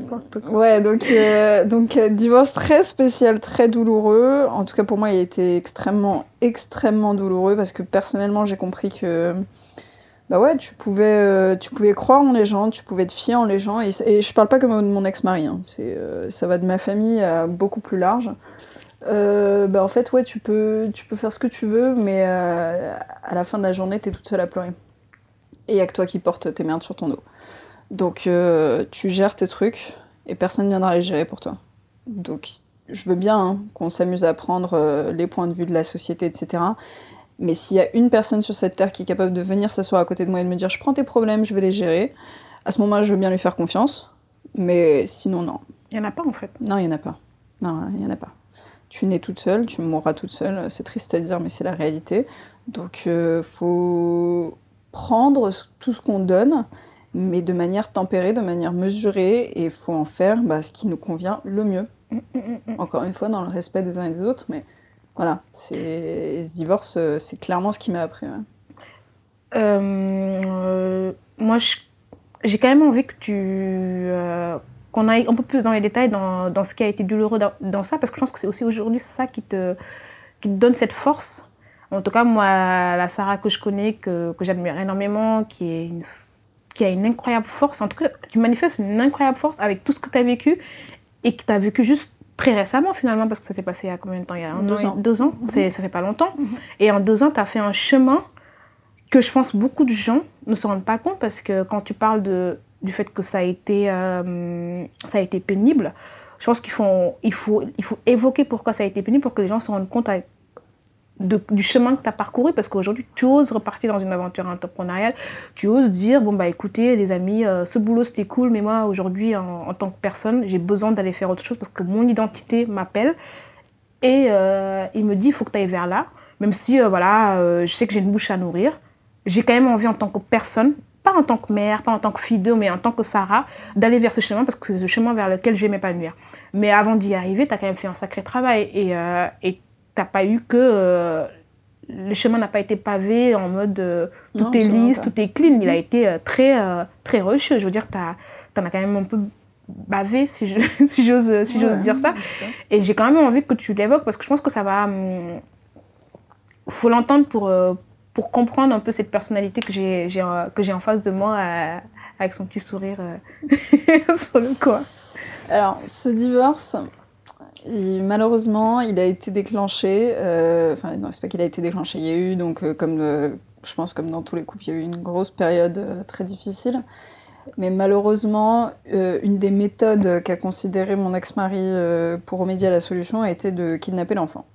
ouais, donc, euh, donc divorce très spécial, très douloureux. En tout cas, pour moi, il a été extrêmement, extrêmement douloureux parce que personnellement, j'ai compris que. Bah ouais, tu pouvais, tu pouvais croire en les gens, tu pouvais te fier en les gens. Et, et je parle pas comme de mon ex-mari, hein. ça va de ma famille à beaucoup plus large. Euh, bah en fait, ouais, tu peux, tu peux faire ce que tu veux, mais euh, à la fin de la journée, t'es toute seule à pleurer. Et il n'y a que toi qui portes tes merdes sur ton dos. Donc, euh, tu gères tes trucs et personne ne viendra les gérer pour toi. Donc, je veux bien hein, qu'on s'amuse à prendre les points de vue de la société, etc. Mais s'il y a une personne sur cette terre qui est capable de venir s'asseoir à côté de moi et de me dire je prends tes problèmes, je vais les gérer, à ce moment-là, je veux bien lui faire confiance. Mais sinon, non. Il n'y en a pas en fait. Non, il n'y en a pas. Non, il n'y en a pas tu nais toute seule, tu mourras toute seule. C'est triste à dire, mais c'est la réalité. Donc, euh, faut prendre tout ce qu'on donne, mais de manière tempérée, de manière mesurée, et faut en faire bah, ce qui nous convient le mieux. Encore une fois, dans le respect des uns et des autres, mais voilà, c'est ce divorce, euh, c'est clairement ce qui m'a appris. Euh, moi, j'ai quand même envie que tu qu'on aille un peu plus dans les détails dans, dans ce qui a été douloureux dans, ça, parce que je pense que c'est aussi aujourd'hui ça qui te, qui te donne cette force. En tout cas, moi, la Sarah que je connais, que, que j'admire énormément, qui, est qui a une incroyable force, en tout cas, tu manifestes une incroyable force avec tout ce que tu as vécu et que tu as vécu juste très récemment finalement, parce que ça s'est passé il y a combien de temps? Il y a un deux ans. Deux ans, mm ça fait pas longtemps. Mhm. Et en deux ans, tu as fait un chemin que je pense beaucoup de gens ne se rendent pas compte parce que quand tu parles de du fait que ça a été, euh, ça a été pénible. Je pense qu'il faut, il faut, il faut évoquer pourquoi ça a été pénible pour que les gens se rendent compte du chemin que tu as parcouru. Parce qu'aujourd'hui, tu oses repartir dans une aventure entrepreneuriale. Tu oses dire bon, bah écoutez, les amis, euh, ce boulot c'était cool, mais moi aujourd'hui, en, tant que personne, j'ai besoin d'aller faire autre chose parce que mon identité m'appelle. Et euh, il me dit il faut que tu ailles vers là. Même si, voilà, je sais que j'ai une bouche à nourrir. J'ai quand même envie en tant que personne pas en tant que mère, pas en tant que fille d'eux, mais en tant que Sarah, d'aller vers ce chemin parce que c'est ce chemin vers lequel je vais m'épanouir. Mais avant d'y arriver, tu as quand même fait un sacré travail et euh, tu n'as pas eu que. Euh, le chemin n'a pas été pavé en mode euh, tout est lisse, tout est clean. Il a mm. été très, très rush. Je veux dire, tu en as quand même un peu bavé, si j'ose si j'ose si dire ça. Et j'ai quand même envie que tu l'évoques parce que je pense que ça va. Il hum, faut l'entendre pour pour comprendre un peu cette personnalité que j'ai, que j'ai en face de moi euh, avec son petit sourire euh, sur le coin. Alors, ce divorce, malheureusement, il a été déclenché. Euh, enfin, non, c'est pas qu'il a été déclenché. Il y a eu, donc, comme je pense, comme dans tous les couples, il y a eu une grosse période très difficile. Mais malheureusement, une des méthodes qu'a considéré mon ex-mari pour remédier à la solution a été de kidnapper l'enfant.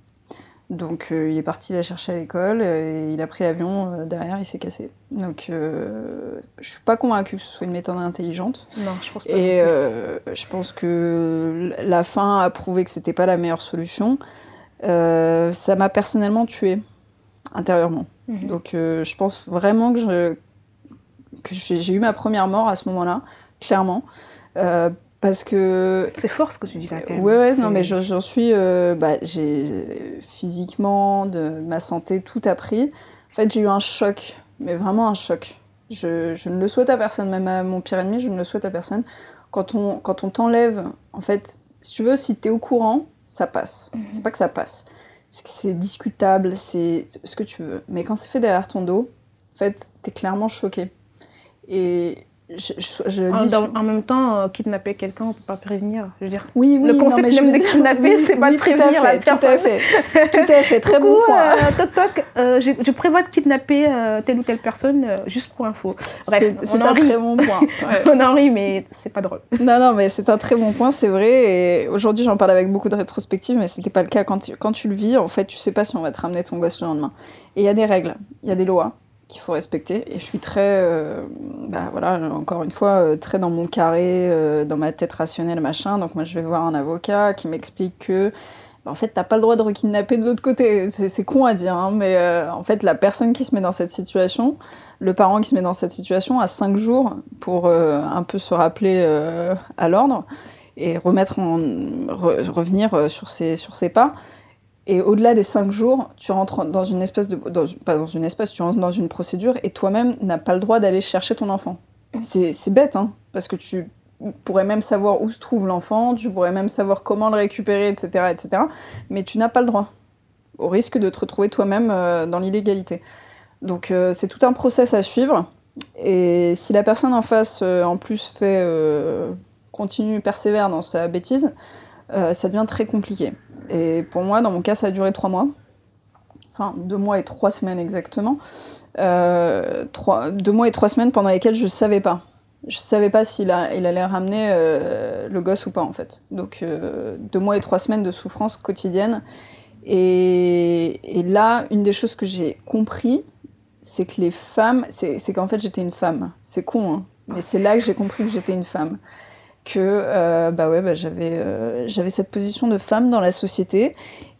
Donc euh, il est parti la chercher à l'école et il a pris l'avion. Euh, derrière, il s'est cassé. Donc euh, je suis pas convaincue que ce soit une méthode intelligente. Non, je pense pas. Et je pense que la fin a prouvé que c'était pas la meilleure solution. ça m'a personnellement tué intérieurement. Mhm. Donc je pense vraiment que je que j'ai eu ma première mort à ce moment-là, clairement. Euh, parce que. C'est fort ce que tu dis là, quand même. Ouais, ouais, non, mais j'en suis. Euh, bah, j'ai physiquement, de ma santé, tout appris. En fait, j'ai eu un choc, mais vraiment un choc. Je, je, ne le souhaite à personne, même à mon pire ennemi, je ne le souhaite à personne. Quand on quand on t'enlève, en fait, si tu veux, si tu es au courant, ça passe. Mhm. C'est pas que ça passe. C'est que c'est discutable, c'est ce que tu veux. Mais quand c'est fait derrière ton dos, en fait, tu es clairement choqué. Et je, en, même temps, euh, kidnapper quelqu'un, on peut pas prévenir. Je veux dire, oui, oui, le concept même de kidnapper, c'est pas de prévenir la personne. Tout à fait, tout à fait, très bon point. Euh, toc toc, euh, je, prévois de kidnapper telle ou telle personne juste pour info. Bref, c'est un rit. très bon point. on en rit, mais c'est pas drôle. Non, non, mais c'est un très bon point, c'est vrai. Et aujourd'hui, j'en parle avec beaucoup de rétrospective, mais c'était pas le cas quand tu, quand tu le vis. En fait, tu sais pas si on va te ramener ton gosse le lendemain. Et il y a des règles, il y a des lois qu'il faut respecter. Et je suis très, euh, bah voilà, encore une fois, euh, très dans mon carré, euh, dans ma tête rationnelle, machin. Donc moi, je vais voir un avocat qui m'explique que, bah, en fait, t'as pas le droit de rekidnapper de l'autre côté. C'est con à dire, hein, mais en fait, la personne qui se met dans cette situation, le parent qui se met dans cette situation, a cinq jours pour un peu se rappeler à l'ordre et remettre en, revenir sur ses, sur ses pas. Et au-delà des cinq jours, tu rentres dans une espèce de. pas dans une espèce, tu rentres dans une procédure et toi-même n'as pas le droit d'aller chercher ton enfant. C'est bête, hein, parce que tu pourrais même savoir où se trouve l'enfant, tu pourrais même savoir comment le récupérer, etc. etc. mais tu n'as pas le droit, au risque de te retrouver toi-même euh, dans l'illégalité. Donc euh, c'est tout un process à suivre. Et si la personne en face, euh, en plus, fait. continue, persévère dans sa bêtise, ça devient très compliqué. Et pour moi, dans mon cas, ça a duré trois mois. Enfin, deux mois et trois semaines exactement. Euh, deux mois et trois semaines pendant lesquelles je ne savais pas. Je ne savais pas s'il il allait ramener euh, le gosse ou pas, en fait. Donc, euh, deux mois et trois semaines de souffrance quotidienne. Et, et là, une des choses que j'ai compris, c'est que les femmes, c'est qu'en fait, j'étais une femme. C'est con, hein, mais c'est là que j'ai compris que j'étais une femme que euh, bah ouais, bah j'avais euh, j'avais cette position de femme dans la société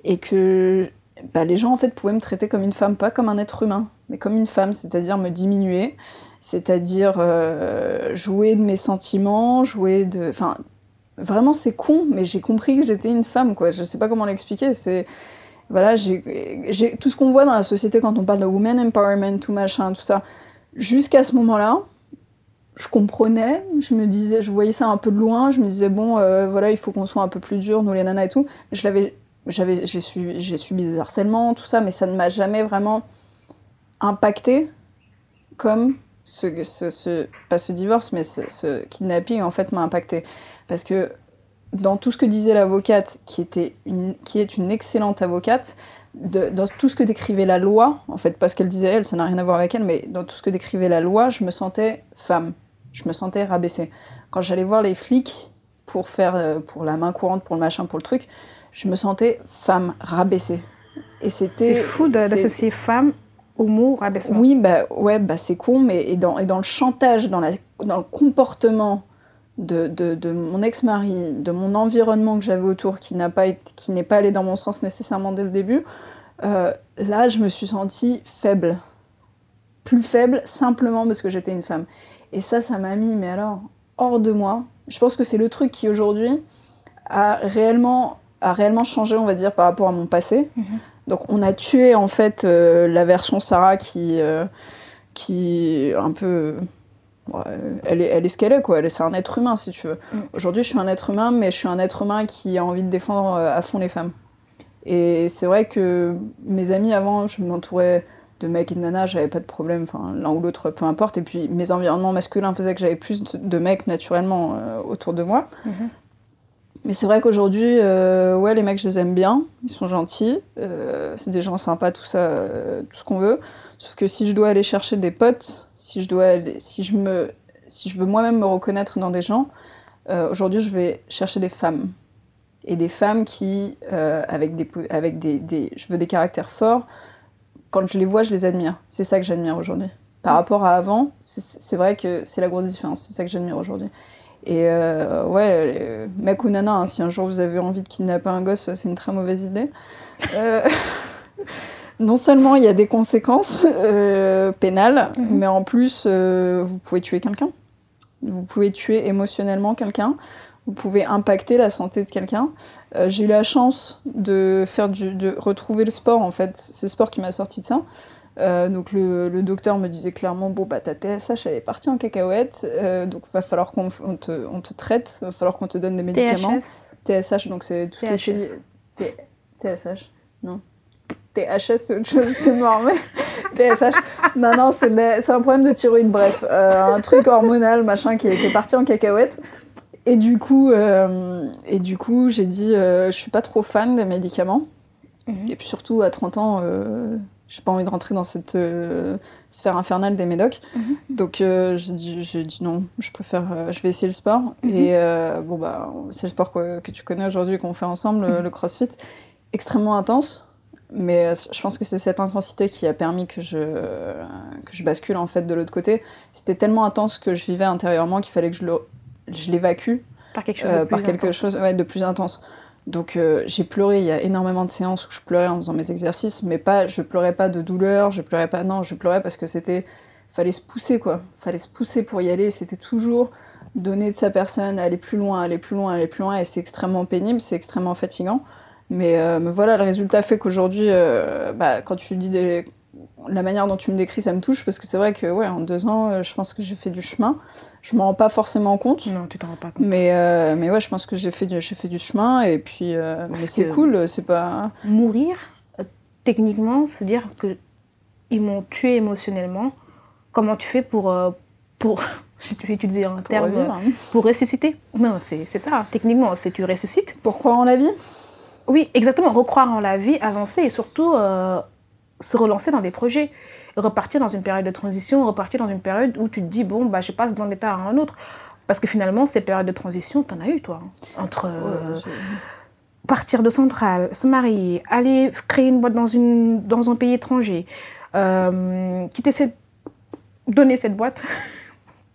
et que bah, les gens en fait pouvaient me traiter comme une femme, pas comme un être humain, mais comme une femme, c'est-à-dire me diminuer, c'est-à-dire euh, jouer de mes sentiments, jouer de, enfin vraiment c'est con, mais j'ai compris que j'étais une femme quoi. Je sais pas comment l'expliquer, c'est voilà, j'ai tout ce qu'on voit dans la société quand on parle de women empowerment, tout machin, tout ça. Jusqu'à ce moment-là, je comprenais, je me disais, je voyais ça un peu de loin, je me disais bon, euh, voilà, il faut qu'on soit un peu plus dur, nous les nanas et tout. J'ai subi, subi des harcèlements, tout ça, mais ça ne m'a jamais vraiment impacté comme ce, pas ce divorce, mais ce, kidnapping en fait m'a impacté parce que dans tout ce que disait l'avocate, qui qui est une excellente avocate, dans tout ce que décrivait la loi, en fait, pas ce qu'elle disait elle, ça n'a rien à voir avec elle, mais dans tout ce que décrivait la loi, je me sentais femme je me sentais rabaissée. Quand j'allais voir les flics pour faire euh, pour la main courante, pour le machin, pour le truc, je me sentais femme rabaissée. Et c'était. C'est fou d'associer femme au mot rabaissement. Oui, bah ouais, bah c'est con, mais et dans, et dans le chantage, dans, la, dans le comportement de, de, de mon ex-mari, de mon environnement que j'avais autour, qui n'a pas qui n'est pas allé dans mon sens nécessairement dès le début, euh, là je me suis sentie faible, plus faible simplement parce que j'étais une femme. Et ça, ça m'a mis, mais alors, hors de moi. Je pense que c'est le truc qui aujourd'hui a réellement, a réellement changé, on va dire, par rapport à mon passé. Mhm. Donc on a tué en fait euh, la version Sarah qui, euh, qui un peu... elle, est, elle est ce qu'elle est, quoi. C'est un être humain, si tu veux. Mhm. Aujourd'hui, je suis un être humain, mais je suis un être humain qui a envie de défendre euh, à fond les femmes. Et c'est vrai que mes amis avant, je m'entourais de mecs et de nanas, j'avais pas de problème, enfin l'un ou l'autre, peu importe. Et puis mes environnements masculins faisaient que j'avais plus de mecs naturellement euh, autour de moi. Mhm. Mais c'est vrai qu'aujourd'hui, euh, ouais, les mecs, je les aime bien, ils sont gentils, euh, c'est des gens sympas, tout ça, tout ce qu'on veut. Sauf que si je dois aller chercher des potes, si je dois, aller, si je me, si je veux moi-même me reconnaître dans des gens, aujourd'hui, je vais chercher des femmes et des femmes qui, avec des, avec des, des, je veux des caractères forts quand je les vois, je les admire. C'est ça que j'admire aujourd'hui. Par rapport à avant, c'est vrai que c'est la grosse différence. C'est ça que j'admire aujourd'hui. Et euh, ouais, mec ou nana, hein, si un jour vous avez envie de kidnapper un gosse, c'est une très mauvaise idée. Euh, non seulement il y a des conséquences euh, pénales, Mhm. mais en plus, euh, vous pouvez tuer quelqu'un. Vous pouvez tuer émotionnellement quelqu'un. Vous pouvez impacter la santé de quelqu'un. Euh, J'ai eu la chance de, faire du, de retrouver le sport, en fait. C'est le sport qui m'a sorti de ça. Euh, donc le, le docteur me disait clairement bon bah ta TSH elle est partie en cacahuète euh, donc va falloir qu'on on te, on te traite va falloir qu'on te donne des médicaments THS. TSH, donc c'est tout THS. les T- TSH, non. THS, c'est autre chose, tu mort, mais TSH. Non, non, c'est c'est un problème de thyroïde, bref. Euh, un truc hormonal, machin, qui était parti en cacahuète. Et du coup, euh, et du coup j'ai dit, euh, je suis pas trop fan des médicaments. Mhm. Et puis surtout, à 30 ans, euh, j'ai pas envie de rentrer dans cette euh, sphère infernale des médocs. Mhm. Donc euh, j'ai dit, non, je préfère, euh, je vais essayer le sport. Mhm. Et bon, bah, c'est le sport que, que tu connais aujourd'hui, qu'on fait ensemble, le- le crossfit. Extrêmement intense. Mais je pense que c'est cette intensité qui a permis que je, que je bascule en fait de l'autre côté. C'était tellement intense que je vivais intérieurement qu'il fallait que je le- je l'évacue Par quelque chose euh, de plus par quelque intense. chose ouais, de plus intense. Donc euh, j'ai pleuré, il y a énormément de séances où je pleurais en faisant mes exercices, mais pas, je pleurais pas de douleur, je pleurais pas, non, je pleurais parce que c'était, fallait se pousser quoi, fallait se pousser pour y aller, c'était toujours donner de sa personne, aller plus loin, aller plus loin, aller plus loin, et c'est extrêmement pénible, c'est extrêmement fatigant. Mais, euh, mais voilà, le résultat fait qu'aujourd'hui, euh, bah, quand tu dis des... la manière dont tu me décris, ça me touche parce que c'est vrai que ouais, en deux ans, euh, je pense que j'ai fait du chemin. Je m'en rends pas forcément compte. Non, tu t'en rends pas compte. Mais, euh, mais ouais, je pense que j'ai fait, du- j'ai fait du chemin et puis. euh, mais c'est cool, c'est pas. Mourir, techniquement, c'est dire que ils m'ont tué émotionnellement. Comment tu fais pour. euh, pour je vais utiliser un Pour terme. revivre. euh, Pour ressusciter Non, c'est c'est ça. Techniquement, c'est tu ressuscites. Pour croire en la vie Oui, exactement. Recroire en la vie, avancer et surtout se relancer dans des projets. Repartir dans une période de transition, repartir dans une période où tu te dis, bon, bah, je passe d'un état à un autre. Parce que finalement, ces périodes de transition, tu en as eu, toi. hein. Entre euh, Ouais, partir de centrale, se marier, aller créer une boîte dans, une, dans un pays étranger, euh, quitter cette... donner cette boîte.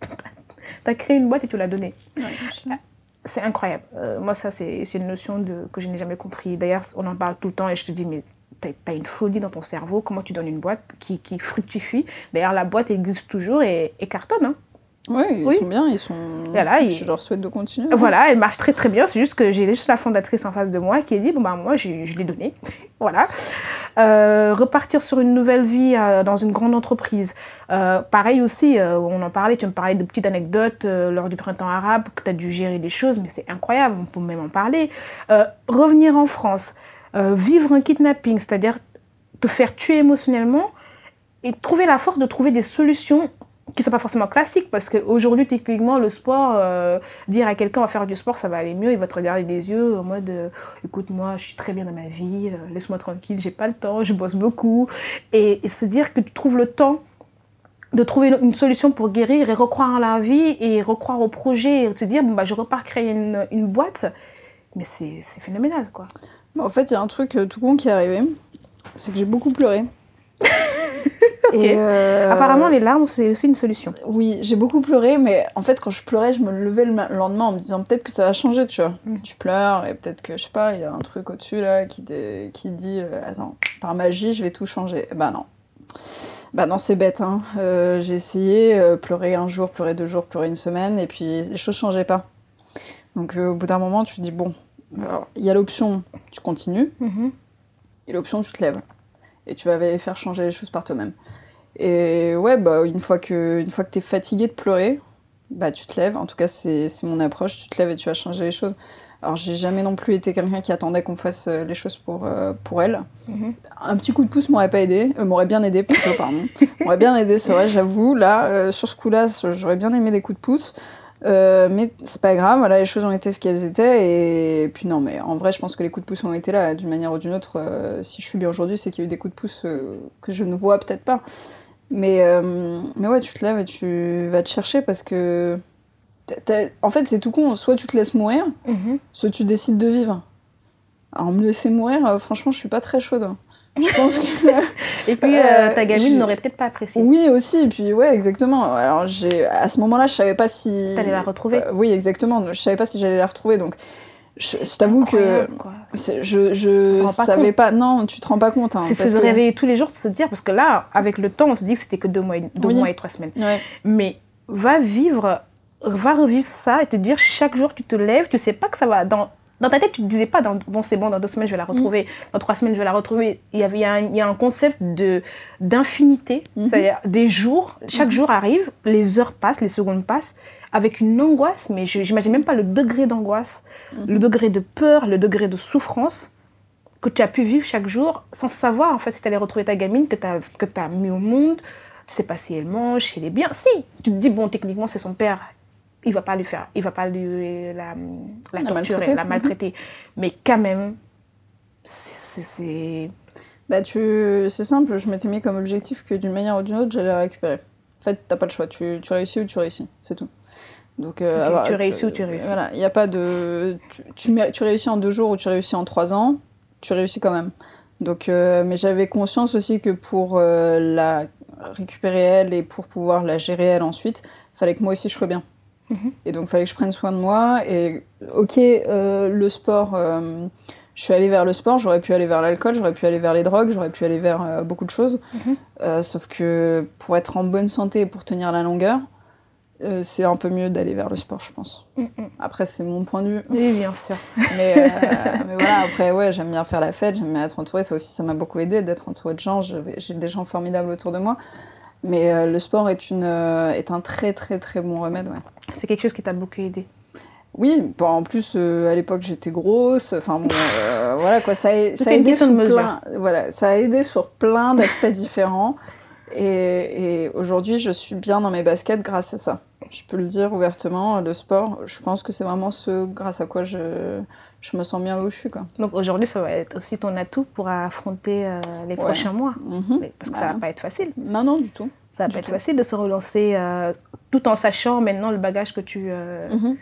tu as créé une boîte et tu l'as donnée. ouais, C'est incroyable. Euh, moi, ça, c'est une notion de, que je n'ai jamais compris. D'ailleurs, on en parle tout le temps et je te dis, mais as une folie dans ton cerveau. Comment tu donnes une boîte qui, qui fructifie D'ailleurs, la boîte existe toujours et, et cartonne. hein. Ouais, ils Oui. sont bien, ils sont. Voilà, ils- Je leur souhaite de continuer. Voilà, elle marche très très bien. C'est juste que j'ai juste la fondatrice en face de moi qui a dit bon ben moi je l'ai donné, voilà. Euh, repartir sur une nouvelle vie euh, dans une grande entreprise. Euh, pareil aussi, on en parlait. Tu me parlais de petites anecdotes lors du printemps arabe que tu as dû gérer des choses, mais c'est incroyable. On peut même en parler. Revenir en France, euh, vivre un kidnapping, c'est-à-dire te faire tuer émotionnellement et trouver la force de trouver des solutions qui ne sont pas forcément classiques parce qu'aujourd'hui, typiquement, le sport, euh, dire à quelqu'un va faire du sport, ça va aller mieux, il va te regarder des yeux en mode euh, écoute, moi, je suis très bien dans ma vie, laisse-moi tranquille, j'ai pas le temps, je bosse beaucoup. Et, se dire que tu trouves le temps de trouver une, solution pour guérir et recroire en la vie et recroire au projet et se dire bon, bah, je repars créer une, une boîte, mais c'est phénoménal quoi. Bah, en fait, il y a un truc euh, tout con qui est arrivé c'est que j'ai beaucoup pleuré. Et, euh, Apparemment, les larmes, c'est aussi une solution. Oui, j'ai beaucoup pleuré, mais en fait, quand je pleurais, je me levais le ma- lendemain en me disant peut-être que ça va changer, tu vois. Mm. Tu pleures et peut-être que, je sais pas, il y a un truc au-dessus là qui, dit euh, attends, par magie, je vais tout changer. Bah non. Bah non, c'est bête, hein. Euh, j'ai essayé, pleurer un jour, pleurer deux jours, pleurer une semaine, et puis les choses changeaient pas. Donc au bout d'un moment, tu te dis bon, il y a l'option, tu continues, Mhm. et l'option, tu te lèves. Et tu vas aller faire changer les choses par toi-même. Et ouais, bah, une fois que, une fois que t'es fatigué de pleurer, bah, tu te lèves. En tout cas, c'est c'est mon approche. Tu te lèves et tu vas changer les choses. Alors, j'ai jamais non plus été quelqu'un qui attendait qu'on fasse euh, les choses pour, euh, pour elle. Mhm. Un petit coup de pouce m'aurait pas aidé, euh, m'aurait bien aidé plutôt, pardon. m'aurait bien aidé, c'est vrai, j'avoue. Là, euh, sur ce coup-là, j'aurais bien aimé des coups de pouce. Euh, mais c'est pas grave, voilà, les choses ont été ce qu'elles étaient. Et puis non, mais en vrai, je pense que les coups de pouce ont été là, d'une manière ou d'une autre. Euh, si je suis bien aujourd'hui, c'est qu'il y a eu des coups de pouce euh, que je ne vois peut-être pas. Mais, mais ouais, tu te lèves et tu vas te chercher parce que. En fait, c'est tout con. Soit tu te laisses mourir, Mhm. soit tu décides de vivre. Alors, me laisser mourir, franchement, je suis pas très chaude. Je pense que. Et puis, euh, Euh, ta gamine n'aurait peut-être pas apprécié. Oui, aussi. Et puis, ouais, exactement. Alors, j'ai, à ce moment-là, je savais pas si. T'allais la retrouver. Euh, oui, exactement. Je savais pas si j'allais la retrouver. Donc, je, je t'avoue que. C'est- Je, je pas savais compte. pas. Non, tu te rends pas compte. hein, c'est parce se que- réveiller tous les jours, de se dire, parce que là, avec le temps, on se dit que c'était que deux mois, et, deux Oui. mois et trois semaines. Ouais. Mais va vivre, va revivre ça et te dire chaque jour tu te lèves, tu sais pas que ça va dans dans ta tête, tu te disais pas, dans, bon, c'est bon, dans deux semaines, je vais la retrouver, dans trois semaines, je vais la retrouver. Il y, avait, il y, a, un, il y a un concept de, d'infinité, Mhm. c'est-à-dire des jours, chaque Mhm. jour arrive, les heures passent, les secondes passent, avec une angoisse, mais je j'imagine même pas le degré d'angoisse, Mhm. le degré de peur, le degré de souffrance que tu as pu vivre chaque jour sans savoir en fait si tu allais retrouver ta gamine que tu as, que as mis au monde. Tu sais pas si elle mange, si elle est bien. Si, tu te dis, bon, techniquement, c'est son père. Il va pas lui faire, il va pas lui la, la, La torturer, maltraiter. la Mhm. maltraiter. Mais quand même, c'est-. Bah, tu... c'est simple, je m'étais mis comme objectif que d'une manière ou d'une autre, j'allais la récupérer. En fait, t'as pas le choix, tu, tu réussis ou tu réussis, c'est tout. Donc, euh, tu réussis ou tu réussis. Voilà, il n'y a pas de. Tu, tu, mé- tu réussis en deux jours ou tu réussis en trois ans, tu réussis quand même. Donc, euh, mais j'avais conscience aussi que pour euh, la récupérer elle et pour pouvoir la gérer elle ensuite, il fallait que moi aussi je sois bien. Et donc, il fallait que je prenne soin de moi. Et ok, euh, le sport, euh, je suis allée vers le sport, j'aurais pu aller vers l'alcool, j'aurais pu aller vers les drogues, j'aurais pu aller vers euh, beaucoup de choses. Mhm. Sauf que pour être en bonne santé et pour tenir la longueur, c'est un peu mieux d'aller vers le sport, je pense. Mm, mm. Après, c'est mon point de vue. Oui, bien sûr. Mais, mais voilà, après, ouais, j'aime bien faire la fête, j'aime bien être entourée. Ça aussi, ça m'a beaucoup aidé d'être entourée de gens. J'ai des gens formidables autour de moi. Mais euh, le sport est, une, euh, est un très, très, très bon remède, ouais. C'est quelque chose qui t'a beaucoup aidé. Oui, bon, en plus, euh, à l'époque, j'étais grosse. Enfin, bon, voilà, quoi. Ça a, ça a aidé sur plein, voilà, ça a aidé sur plein d'aspects différents. Et, et aujourd'hui, je suis bien dans mes baskets grâce à ça. Je peux le dire ouvertement, le sport, je pense que c'est vraiment ce grâce à quoi je, je me sens bien où je suis, quoi. Donc aujourd'hui, ça va être aussi ton atout pour affronter euh, les Ouais. prochains mois. Mhm. Parce que ça Bah, va pas être facile. Non, non, du tout. Ça va Du pas être facile de se relancer euh, tout en sachant maintenant le bagage que tu, euh, Mhm.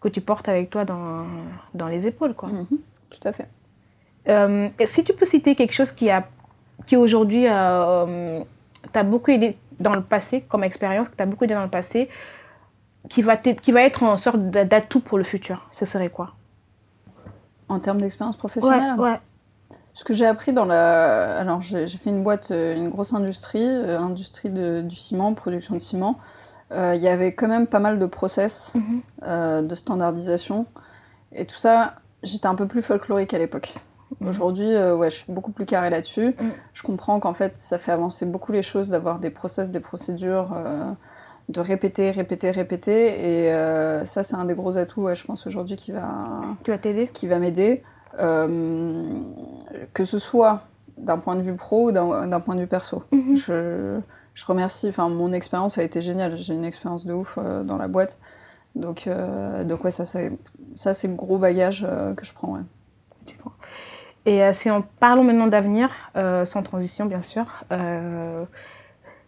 que tu portes avec toi dans, dans les épaules. Quoi. Mhm. Tout à fait. Et si tu peux citer quelque chose qui, a, qui aujourd'hui t'a beaucoup aidé dans le passé, comme expérience, qui t'a beaucoup aidé dans le passé, qui va, qui va être en sorte d'a- d'atout pour le futur, ce serait quoi? En termes d'expérience professionnelle ouais. Ce que j'ai appris dans la. Alors, j'ai fait une boîte, euh, une grosse industrie, euh, industrie de- du ciment, production de ciment. Euh, Il y avait quand même pas mal de process, Mhm. euh, de standardisation. Et tout ça, j'étais un peu plus folklorique à l'époque. Mhm. Aujourd'hui, ouais, je suis beaucoup plus carrée là-dessus. Mhm. Je comprends qu'en fait, ça fait avancer beaucoup les choses d'avoir des process, des procédures, de répéter, répéter, répéter. Et euh, ça, c'est un des gros atouts, ouais, je pense, aujourd'hui qui va, vas t'aider qui va m'aider, euh, que ce soit d'un point de vue pro ou d'un point de vue perso. Mhm. Je, je remercie, enfin mon expérience a été géniale, j'ai une expérience de ouf euh, dans la boîte. Donc, donc ouais, ça c'est ça, c'est le gros bagage que je prends. Ouais. Et si on parlons maintenant d'avenir, sans transition bien sûr,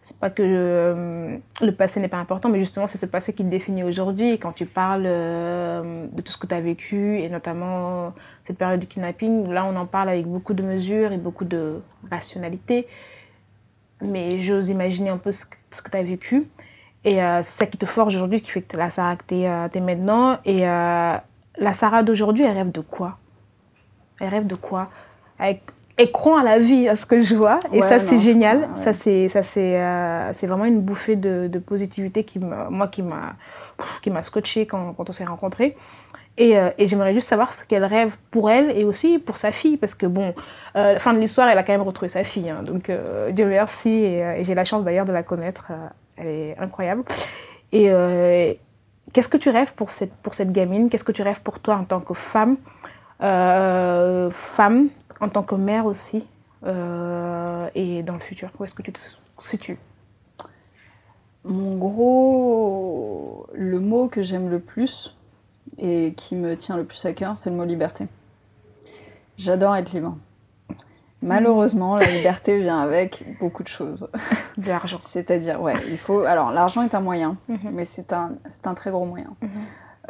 c'est pas que euh, le passé n'est pas important, mais justement c'est ce passé qui te définit aujourd'hui. Et quand tu parles euh, de tout ce que tu as vécu, et notamment cette période de kidnapping, là on en parle avec beaucoup de mesures et beaucoup de rationalité. Mais j'ose imaginer un peu ce que, tu as vécu. Et euh, c'est ça qui te forge aujourd'hui, qui fait que t'es la Sarah que tu es, maintenant. Et la Sarah d'aujourd'hui, elle rêve de quoi? Elle rêve de quoi? Elle croit à la vie, à ce que je vois. Et Ouais, ça, c'est génial. crois, ouais. Ça, c'est, ça, c'est, euh, c'est vraiment une bouffée de, de positivité qui m'a, moi, qui m'a, qui m'a scotché quand, quand on s'est rencontrés. Et, euh, et j'aimerais juste savoir ce qu'elle rêve pour elle et aussi pour sa fille. Parce que, bon, euh, fin de l'histoire, elle a quand même retrouvé sa fille. hein. donc, euh, Dieu merci. Et, et j'ai la chance d'ailleurs de la connaître. elle est incroyable. Et qu'est-ce que tu rêves pour cette, pour cette gamine? Qu'est-ce que tu rêves pour toi en tant que femme? Femme, en tant que mère aussi, euh, et dans le futur Où est-ce que tu te situes? Mon gros, le mot que j'aime le plus et qui me tient le plus à cœur, c'est le mot liberté. J'adore être libre. Malheureusement, la liberté vient avec beaucoup de choses. De l'argent. C'est-à-dire, ouais, il faut. Alors, l'argent est un moyen, Mhm. mais c'est un, un très gros moyen. Mhm.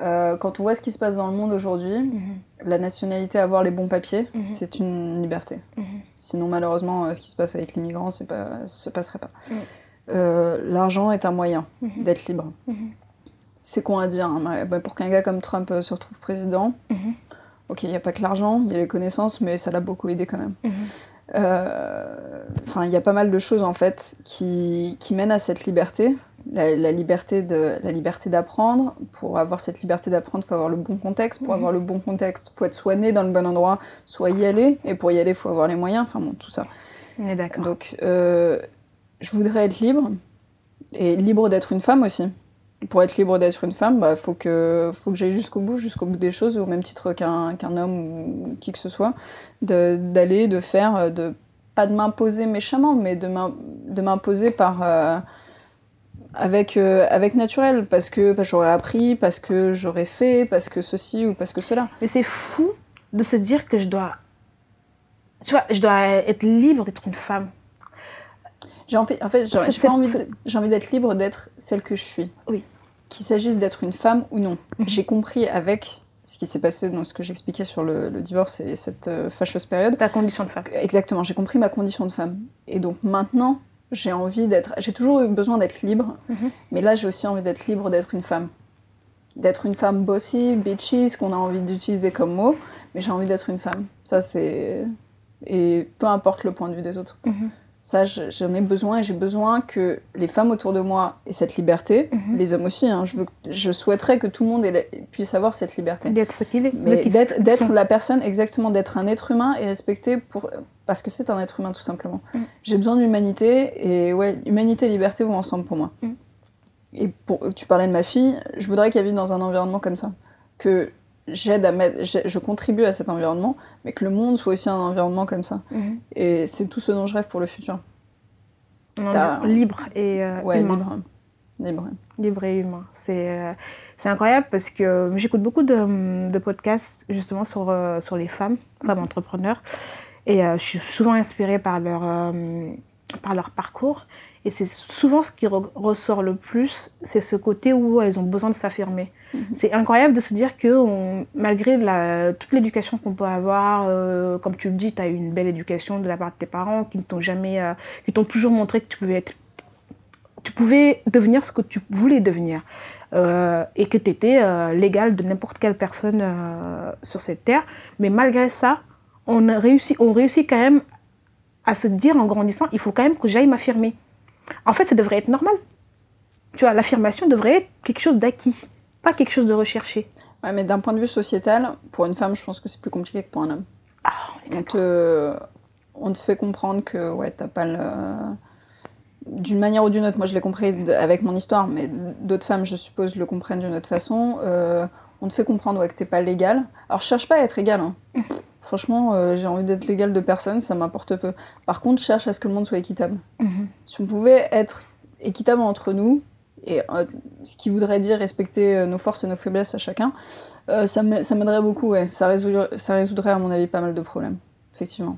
Euh, quand on voit ce qui se passe dans le monde aujourd'hui, Mhm. la nationalité, avoir les bons papiers, Mhm. c'est une liberté. Mhm. Sinon, malheureusement, euh, ce qui se passe avec les migrants, c'est pas, se passerait pas. Euh, L'argent est un moyen d'être libre. C'est con à dire. hein, bah, pour qu'un gars comme Trump se retrouve président, ok, il n'y a pas que l'argent, il y a les connaissances, mais ça l'a beaucoup aidé quand même. Euh, Enfin, il y a pas mal de choses en fait qui, qui mènent à cette liberté. La, la liberté de la liberté d'apprendre. Pour avoir cette liberté d'apprendre, il faut avoir le bon contexte. Pour Mhm. avoir le bon contexte, faut être soit né dans le bon endroit, soit y aller. Et pour y aller, il faut avoir les moyens. Enfin bon, tout ça. On est d'accord. Donc, euh, je voudrais être libre et libre d'être une femme aussi. Pour être libre d'être une femme, il bah, faut que, faut que j'aille jusqu'au bout, jusqu'au bout des choses, au même titre qu'un qu'un homme ou qui que ce soit, d'aller, de, faire, de pas de m'imposer méchamment, mais de m'imposer par euh, avec euh, avec naturel, parce que parce que j'aurais appris, parce que j'aurais fait, parce que ceci ou parce que cela. Mais c'est fou de se dire que je dois. Tu vois, je dois être libre d'être une femme. J'ai envie, en fait, j'ai envie, j'ai envie d'être libre d'être celle que je suis. Oui. Qu'il s'agisse d'être une femme ou non. Mhm. J'ai compris avec ce qui s'est passé dans ce que j'expliquais sur le, le divorce et cette euh, fâcheuse période. Ta condition de femme. Exactement, j'ai compris ma condition de femme. Et donc maintenant, j'ai envie d'être. J'ai toujours eu besoin d'être libre, Mhm. mais là, j'ai aussi envie d'être libre d'être une femme. D'être une femme bossy, bitchy, ce qu'on a envie d'utiliser comme mot, mais j'ai envie d'être une femme. Ça, c'est. Et peu importe le point de vue des autres. Mhm. Ça, je- j'en ai besoin et j'ai besoin que les femmes autour de moi aient cette liberté, Mhm. les hommes aussi. hein. je, veux, je souhaiterais que tout le monde ait puisse avoir cette liberté. D'être ce qu'il est. Mais d'être la personne, exactement, d'être un être humain et respecté pour, parce que c'est un être humain tout simplement. Mm. J'ai besoin d'humanité et ouais, humanité et liberté vont ensemble pour moi. Mm. Et pour, tu parlais de ma fille, je voudrais qu'elle vive dans un environnement comme ça. Que j'aide à mettre, je contribue à cet environnement, mais que le monde soit aussi un environnement comme ça. Mhm. Et c'est tout ce dont je rêve pour le futur. Libre et euh, Ouais, humain. libre. Libre. libre et humain. C'est euh, incroyable parce que j'écoute beaucoup de, de podcasts justement sur, euh, sur les femmes, femmes entrepreneurs. Et euh, je suis souvent inspirée par leur, euh, par leur parcours. Et c'est souvent ce qui re- ressort le plus, c'est ce côté où elles ont besoin de s'affirmer. Mhm. C'est incroyable de se dire que on- malgré la, toute l'éducation qu'on peut avoir, euh, comme tu le dis, tu as eu une belle éducation de la part de tes parents qui t'ont jamais, euh, qui t'ont toujours montré que tu pouvais être tu pouvais devenir ce que tu voulais devenir euh, et que tu étais légal de n'importe quelle personne euh, sur cette terre. Mais malgré ça, on, a réussi, on réussit quand même à se dire en grandissant, il faut quand même que j'aille m'affirmer. En fait, ça devrait être normal. Tu vois, l'affirmation devrait être quelque chose d'acquis, pas quelque chose de recherché. Ouais, mais d'un point de vue sociétal, pour une femme, je pense que c'est plus compliqué que pour un homme. Ah, on te, on te fait comprendre que ouais, t'as pas le. D'une manière ou d'une autre, moi je l'ai compris avec mon histoire, mais d'autres femmes, je suppose, le comprennent d'une autre façon. Euh, on te fait comprendre ouais, que t'es pas légal. Alors je cherche pas à être égal. hein. Franchement, euh, j'ai envie d'être légal de personne, ça m'importe peu. Par contre, je cherche à ce que le monde soit équitable. Mhm. Si on pouvait être équitable entre nous, et euh, ce qui voudrait dire respecter euh, nos forces et nos faiblesses à chacun, euh, ça m'a- ça m'aiderait beaucoup. Ouais. Ça, résoudrait, ça résoudrait, à mon avis, pas mal de problèmes. Effectivement.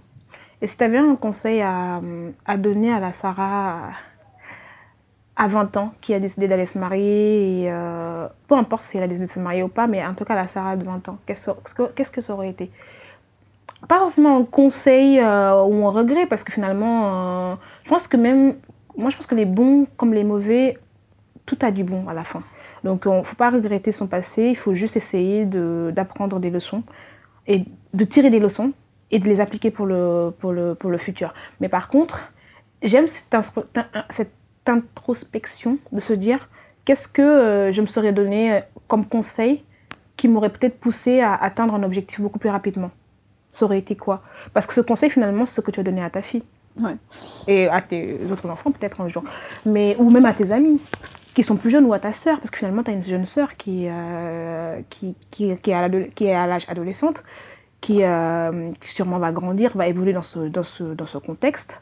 Et si tu avais un conseil à, à donner à la Sarah à 20 ans qui a décidé d'aller se marier, et, peu importe si elle a décidé de se marier ou pas, mais en tout cas la Sarah de 20 ans, qu'est-ce que, qu'est-ce que ça aurait été? Pas forcément un conseil euh, ou un regret, parce que finalement, euh, je pense que même, moi je pense que les bons comme les mauvais, tout a du bon à la fin. Donc il ne faut pas regretter son passé, il faut juste essayer de, d'apprendre des leçons et de tirer des leçons et de les appliquer pour le, futur. Mais par contre, j'aime cette, introspection de se dire qu'est-ce que euh, je me serais donné comme conseil qui m'aurait peut-être poussé à atteindre un objectif beaucoup plus rapidement. Ça aurait été quoi? Parce que ce conseil, finalement, c'est ce que tu as donné à ta fille. Ouais. Et à tes autres enfants, peut-être un jour. Mais, ou même à tes amis qui sont plus jeunes ou à ta sœur, parce que finalement, tu as une jeune sœur qui, euh, qui, qui, qui est à l'âge adolescente, qui, euh, qui sûrement va grandir, va évoluer dans ce, dans ce, dans ce contexte,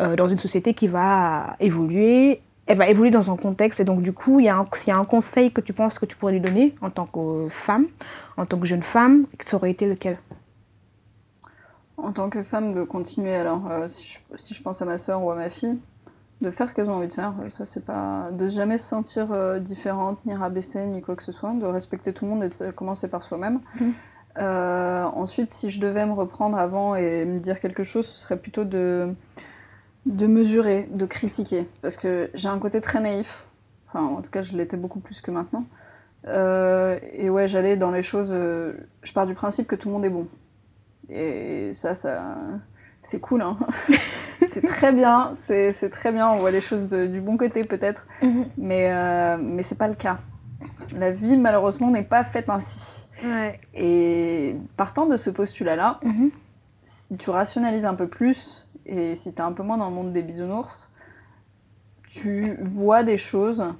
euh, dans une société qui va évoluer. Elle va évoluer dans un contexte, et donc du coup, il y a un- s'il y a un conseil que tu penses que tu pourrais lui donner en tant que femme, en tant que jeune femme, ça aurait été lequel? En tant que femme, de continuer, alors euh, si, je, si je pense à ma soeur ou à ma fille, de faire ce qu'elles ont envie de faire, ça c'est pas. de jamais se sentir euh, différente, ni rabaissée, ni quoi que ce soit, de respecter tout le monde et commencer par soi-même. Mhm. Euh, ensuite, si je devais me reprendre avant et me dire quelque chose, ce serait plutôt de, de mesurer, de critiquer. Parce que j'ai un côté très naïf, enfin en tout cas je l'étais beaucoup plus que maintenant. et ouais, j'allais dans les choses. je pars du principe que tout le monde est bon. Et ça, ça c'est cool, hein. c'est très bien, c'est très bien, on voit les choses du bon côté peut-être, mhm. mais, euh, mais c'est pas le cas. La vie, malheureusement, n'est pas faite ainsi. Et partant de ce postulat-là, mhm. si tu rationalises un peu plus, et si tu es un peu moins dans le monde des bisounours, tu vois des choses,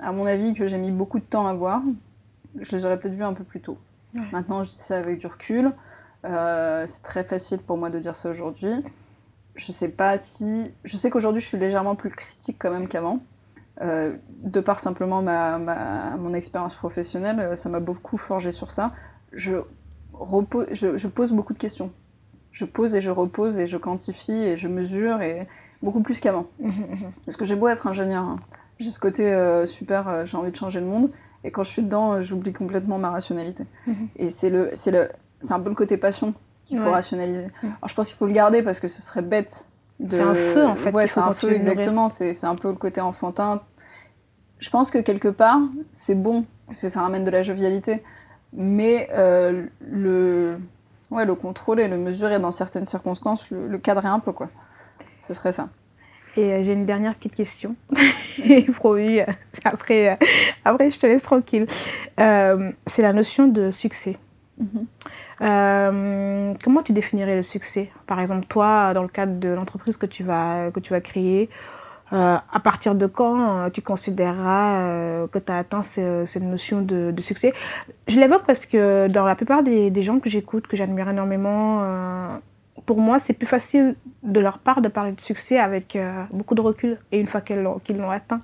à mon avis, que j'ai mis beaucoup de temps à voir. Je les aurais peut-être vues un peu plus tôt. Maintenant, je dis ça avec du recul. Euh, c'est très facile pour moi de dire ça aujourd'hui. Je sais pas si. Je sais qu'aujourd'hui, je suis légèrement plus critique quand même qu'avant. Euh, de par simplement ma, mon expérience professionnelle, euh, ça m'a beaucoup forgé sur ça. Je, repose, je, pose beaucoup de questions. Je pose et je repose et je quantifie et je mesure et beaucoup plus qu'avant. Parce que j'ai beau être ingénieur, hein. j'ai ce côté super, j'ai envie de changer le monde. Et quand je suis dedans, j'oublie complètement ma rationalité. Et c'est le, c'est le, c'est un peu le côté passion qu'il faut rationaliser. Alors je pense qu'il faut le garder parce que ce serait bête de. C'est un feu en fait. Ouais, c'est un feu exactement. C'est un peu le côté enfantin. Je pense que quelque part, c'est bon parce que ça ramène de la jovialité. Mais euh, le, ouais, le contrôler, le mesurer dans certaines circonstances, le, cadrer un peu, quoi. Ce serait ça. Et euh, j'ai une dernière petite question. Promis, euh, après, après, je te laisse tranquille. c'est la notion de succès. Mhm. Euh, comment tu définirais le succès? Par exemple, toi, dans le cadre de l'entreprise que tu vas, que tu vas créer, euh, à partir de quand euh, tu considéreras que tu as atteint cette notion de, succès? Je l'évoque parce que dans la plupart des, gens que j'écoute, que j'admire énormément, pour moi, c'est plus facile de leur part de parler de succès avec beaucoup de recul et une fois qu'ils l'ont atteint.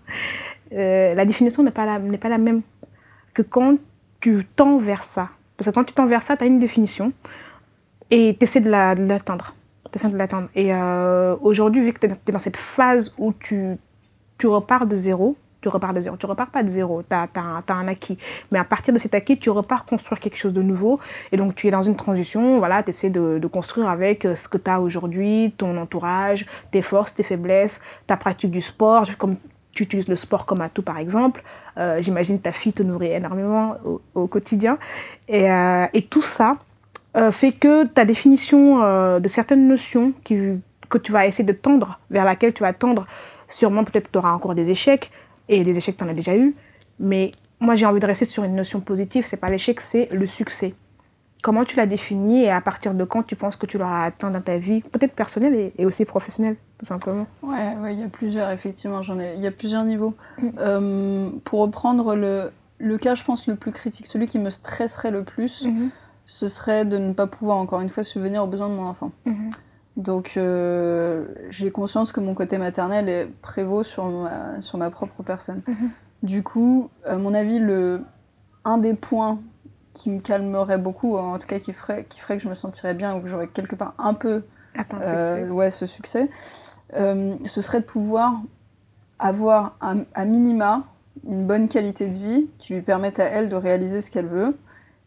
la définition n'est pas, pas la même que quand tu tends vers ça. Parce que quand tu tends vers ça, tu as une définition et tu essaies de l'atteindre. de. Et euh, aujourd'hui, vu que tu es, dans cette phase où tu, tu repars de zéro, tu repars de zéro. Tu repars pas de zéro, tu as, un acquis. Mais à partir de cet acquis, tu repars construire quelque chose de nouveau. Et donc, tu es dans une transition, voilà, tu essaies de, de, construire avec euh, ce que tu as aujourd'hui, ton entourage, tes forces, tes faiblesses, ta pratique du sport, comme tu utilises le sport comme atout par exemple. Euh, j'imagine ta fille te nourrit énormément au, quotidien. Et, euh, et, tout ça euh, fait que ta définition de certaines notions que tu vas essayer de tendre, vers laquelle tu vas tendre, sûrement peut-être que tu auras encore des échecs, et des échecs tu en as déjà eu, mais moi j'ai envie de rester sur une notion positive, c'est pas l'échec, c'est le succès. Comment tu l'as défini et à partir de quand tu penses que tu l'auras atteint dans ta vie, peut-être personnelle et, aussi professionnelle, tout simplement Ouais, il y a plusieurs, effectivement, j'en ai, il y a plusieurs niveaux. Mm. Euh, pour reprendre le, le, cas, je pense, le plus critique, celui qui me stresserait le plus, mm-hmm. ce serait de ne pas pouvoir, encore une fois, subvenir aux besoins de mon enfant. Mm-hmm. Donc, euh, j'ai conscience que mon côté maternel est prévaut sur ma, sur ma propre personne. Mm-hmm. Du coup, à mon avis, le, un des points qui me calmerait beaucoup, en tout cas qui ferait, qui ferait que je me sentirais bien ou que j'aurais quelque part un peu euh, ouais, ce succès, euh, ce serait de pouvoir avoir un, à minima une bonne qualité de vie qui lui permette à elle de réaliser ce qu'elle veut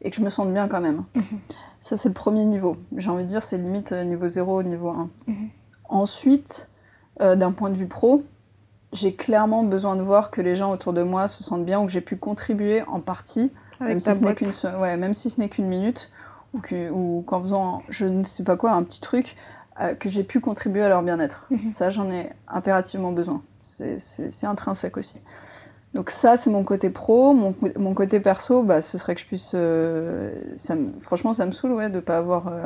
et que je me sente bien quand même. Mhm. Ça, c'est le premier niveau. J'ai envie de dire, c'est limite euh, niveau 0, niveau 1. Mhm. Ensuite, d'un point de vue pro, j'ai clairement besoin de voir que les gens autour de moi se sentent bien ou que j'ai pu contribuer en partie même si, ce n'est qu'une, ouais, même si ce n'est qu'une minute, ou, que, ou qu'en faisant, je ne sais pas quoi, un petit truc, euh, que j'ai pu contribuer à leur bien-être. Mhm. Ça, j'en ai impérativement besoin. C'est, c'est, intrinsèque aussi. Donc ça, c'est mon côté pro. Mon, mon côté perso, bah, ce serait que je puisse... Euh, ça franchement, ça me saoule ouais, de pas avoir... Euh,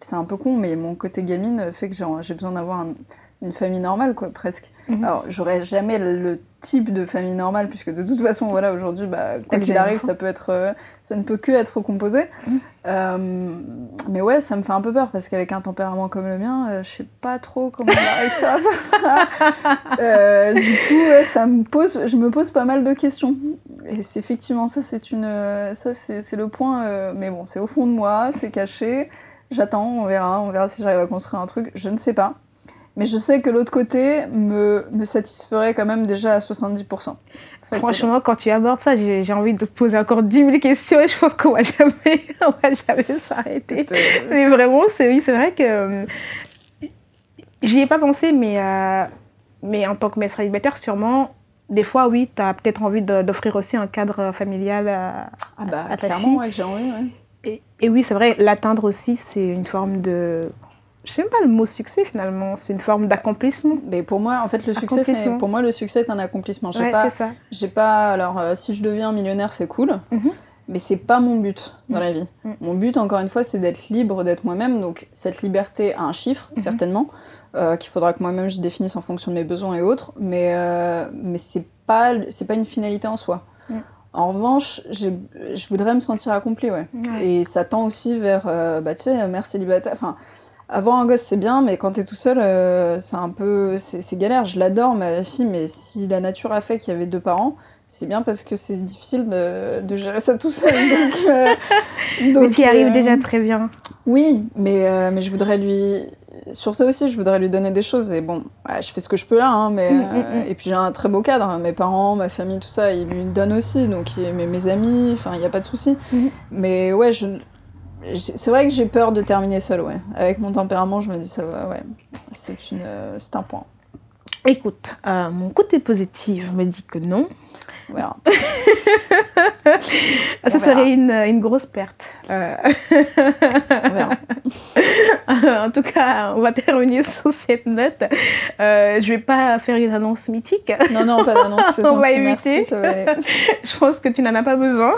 c'est un peu con, mais mon côté gamine fait que j'ai, j'ai besoin d'avoir un, une famille normale, quoi, presque. Mhm. Alors, j'aurais jamais le type de famille normale, puisque de toute façon, voilà, aujourd'hui, bah, quoi qu'il arrive, ça peut être, euh, ça ne peut que être composé. Mhm. Euh, mais ouais, ça me fait un peu peur, parce qu'avec un tempérament comme le mien, euh, je sais pas trop comment on va réussir à faire ça. du coup, ça me pose, je me pose pas mal de questions. Et c'est effectivement ça, c'est une, ça, c'est le point. mais bon, c'est au fond de moi, c'est caché. J'attends, on verra, on verra si j'arrive à construire un truc. Je ne sais pas. Mais je sais que l'autre côté me, me satisferait quand même déjà à 70%. Franchement, quand tu abordes ça, j'ai envie de te poser encore 10 000 questions et je pense qu'on va jamais, va jamais s'arrêter. Mais vraiment, c'est oui, c'est vrai que euh, j'y ai pas pensé, mais, euh, mais en tant que maître célibataire, sûrement, des fois, oui, tu as peut-être envie d'offrir aussi un cadre familial à, ah bah, à ta clairement, fille. ouais, j'ai envie, ouais. Et, et oui, c'est vrai, l'atteindre aussi, c'est une forme de... Je sais même pas le mot succès finalement, c'est une forme d'accomplissement. Mais pour moi, en fait, le succès, c'est pour moi le succès est un accomplissement. J'ai Ouais, pas, j'ai pas. Alors, euh, si je deviens millionnaire, c'est cool, Mhm. mais c'est pas mon but dans Mhm. la vie. Mhm. Mon but, encore une fois, c'est d'être libre, d'être moi-même. Donc, cette liberté a un chiffre, Mhm. certainement, euh, qu'il faudra que moi-même je définisse en fonction de mes besoins et autres. Mais, euh, mais c'est pas, c'est pas une finalité en soi. En revanche, je voudrais me sentir accomplie, ouais. Ouais. Et ça tend aussi vers, euh, bah, tu sais, mère célibataire. Enfin, avoir un gosse, c'est bien, mais quand t'es tout seul, euh, c'est un peu. C'est galère. Je l'adore, ma fille, mais si la nature a fait qu'il y avait deux parents, c'est bien parce que c'est difficile de, de gérer ça tout seul. Donc, euh, Mais tu y arrives euh, déjà très bien. Oui, mais, mais je voudrais lui. Sur ça aussi, je voudrais lui donner des choses. Et bon, ouais, je fais ce que je peux là, hein, mais. Mm, mm, mm. Et puis j'ai un très beau cadre. hein. Mes parents, ma famille, tout ça, ils lui donnent aussi. Donc, mes, mes amis, enfin, il n'y a pas de souci. Mais ouais, je. C'est vrai que j'ai peur de terminer seule, ouais. Avec mon tempérament, je me dis ça va, ouais. C'est une, euh, c'est un point. Écoute, euh, mon côté positif me dit que non. On verra. Ça serait une, une grosse perte. Euh, On verra. en tout cas, on va terminer sur cette note. Euh, je vais pas faire une annonce mythique. Non, non, pas d'annonce, On va éviter. merci, ça va aller. Je pense que tu n'en as pas besoin.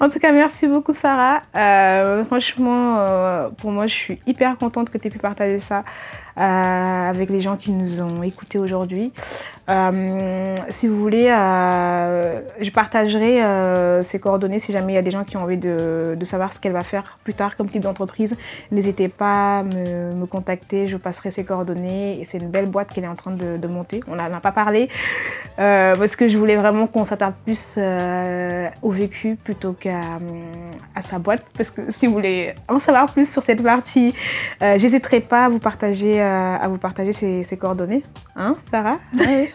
en tout cas, merci beaucoup, Sarah. Euh, franchement, euh, pour moi, je suis hyper contente que tu aies pu partager ça euh, avec les gens qui nous ont écoutés aujourd'hui. Euh, si vous voulez, euh, je partagerai euh, ses coordonnées si jamais il y a des gens qui ont envie de, savoir ce qu'elle va faire plus tard comme type d'entreprise. N'hésitez pas à me, me contacter, je passerai ses coordonnées. C'est une belle boîte qu'elle est en train de, monter. On n'en a pas parlé euh, parce que je voulais vraiment qu'on s'attarde plus euh, au vécu plutôt qu'à sa boîte. Parce que si vous voulez en savoir plus sur cette partie, euh, j'hésiterai pas à vous partager, euh, à vous partager ses, coordonnées. Hein, Sarah?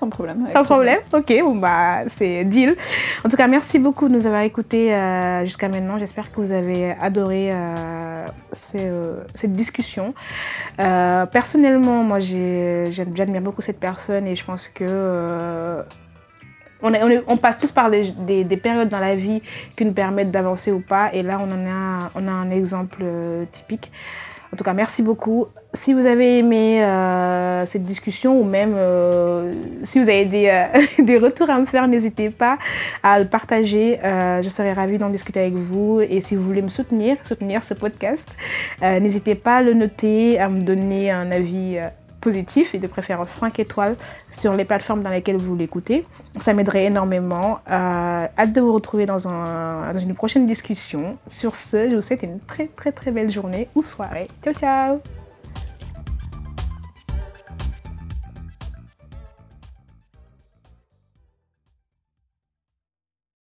Sans problème. sans problème, ok, bon bah c'est deal. En tout cas, merci beaucoup de nous avoir écoutés euh, jusqu'à maintenant. J'espère que vous avez adoré euh, ces, euh, cette discussion. Personnellement, moi j'admire beaucoup cette personne et je pense que on, est- on est- on passe tous par des, des- des périodes dans la vie qui nous permettent d'avancer ou pas. Et là, on en a, on a un exemple typique. En tout cas, merci beaucoup. Si vous avez aimé euh, cette discussion ou même euh, si vous avez des, euh, des retours à me faire, n'hésitez pas à le partager. Je serai ravie d'en discuter avec vous. Et si vous voulez me soutenir, soutenir ce podcast, n'hésitez pas à le noter, à me donner un avis positif et de préférence 5 étoiles sur les plateformes dans lesquelles vous l'écoutez. Ça m'aiderait énormément. Euh, hâte de vous retrouver dans, dans une prochaine discussion. Sur ce, je vous souhaite une très très très belle journée ou soirée. Ciao ciao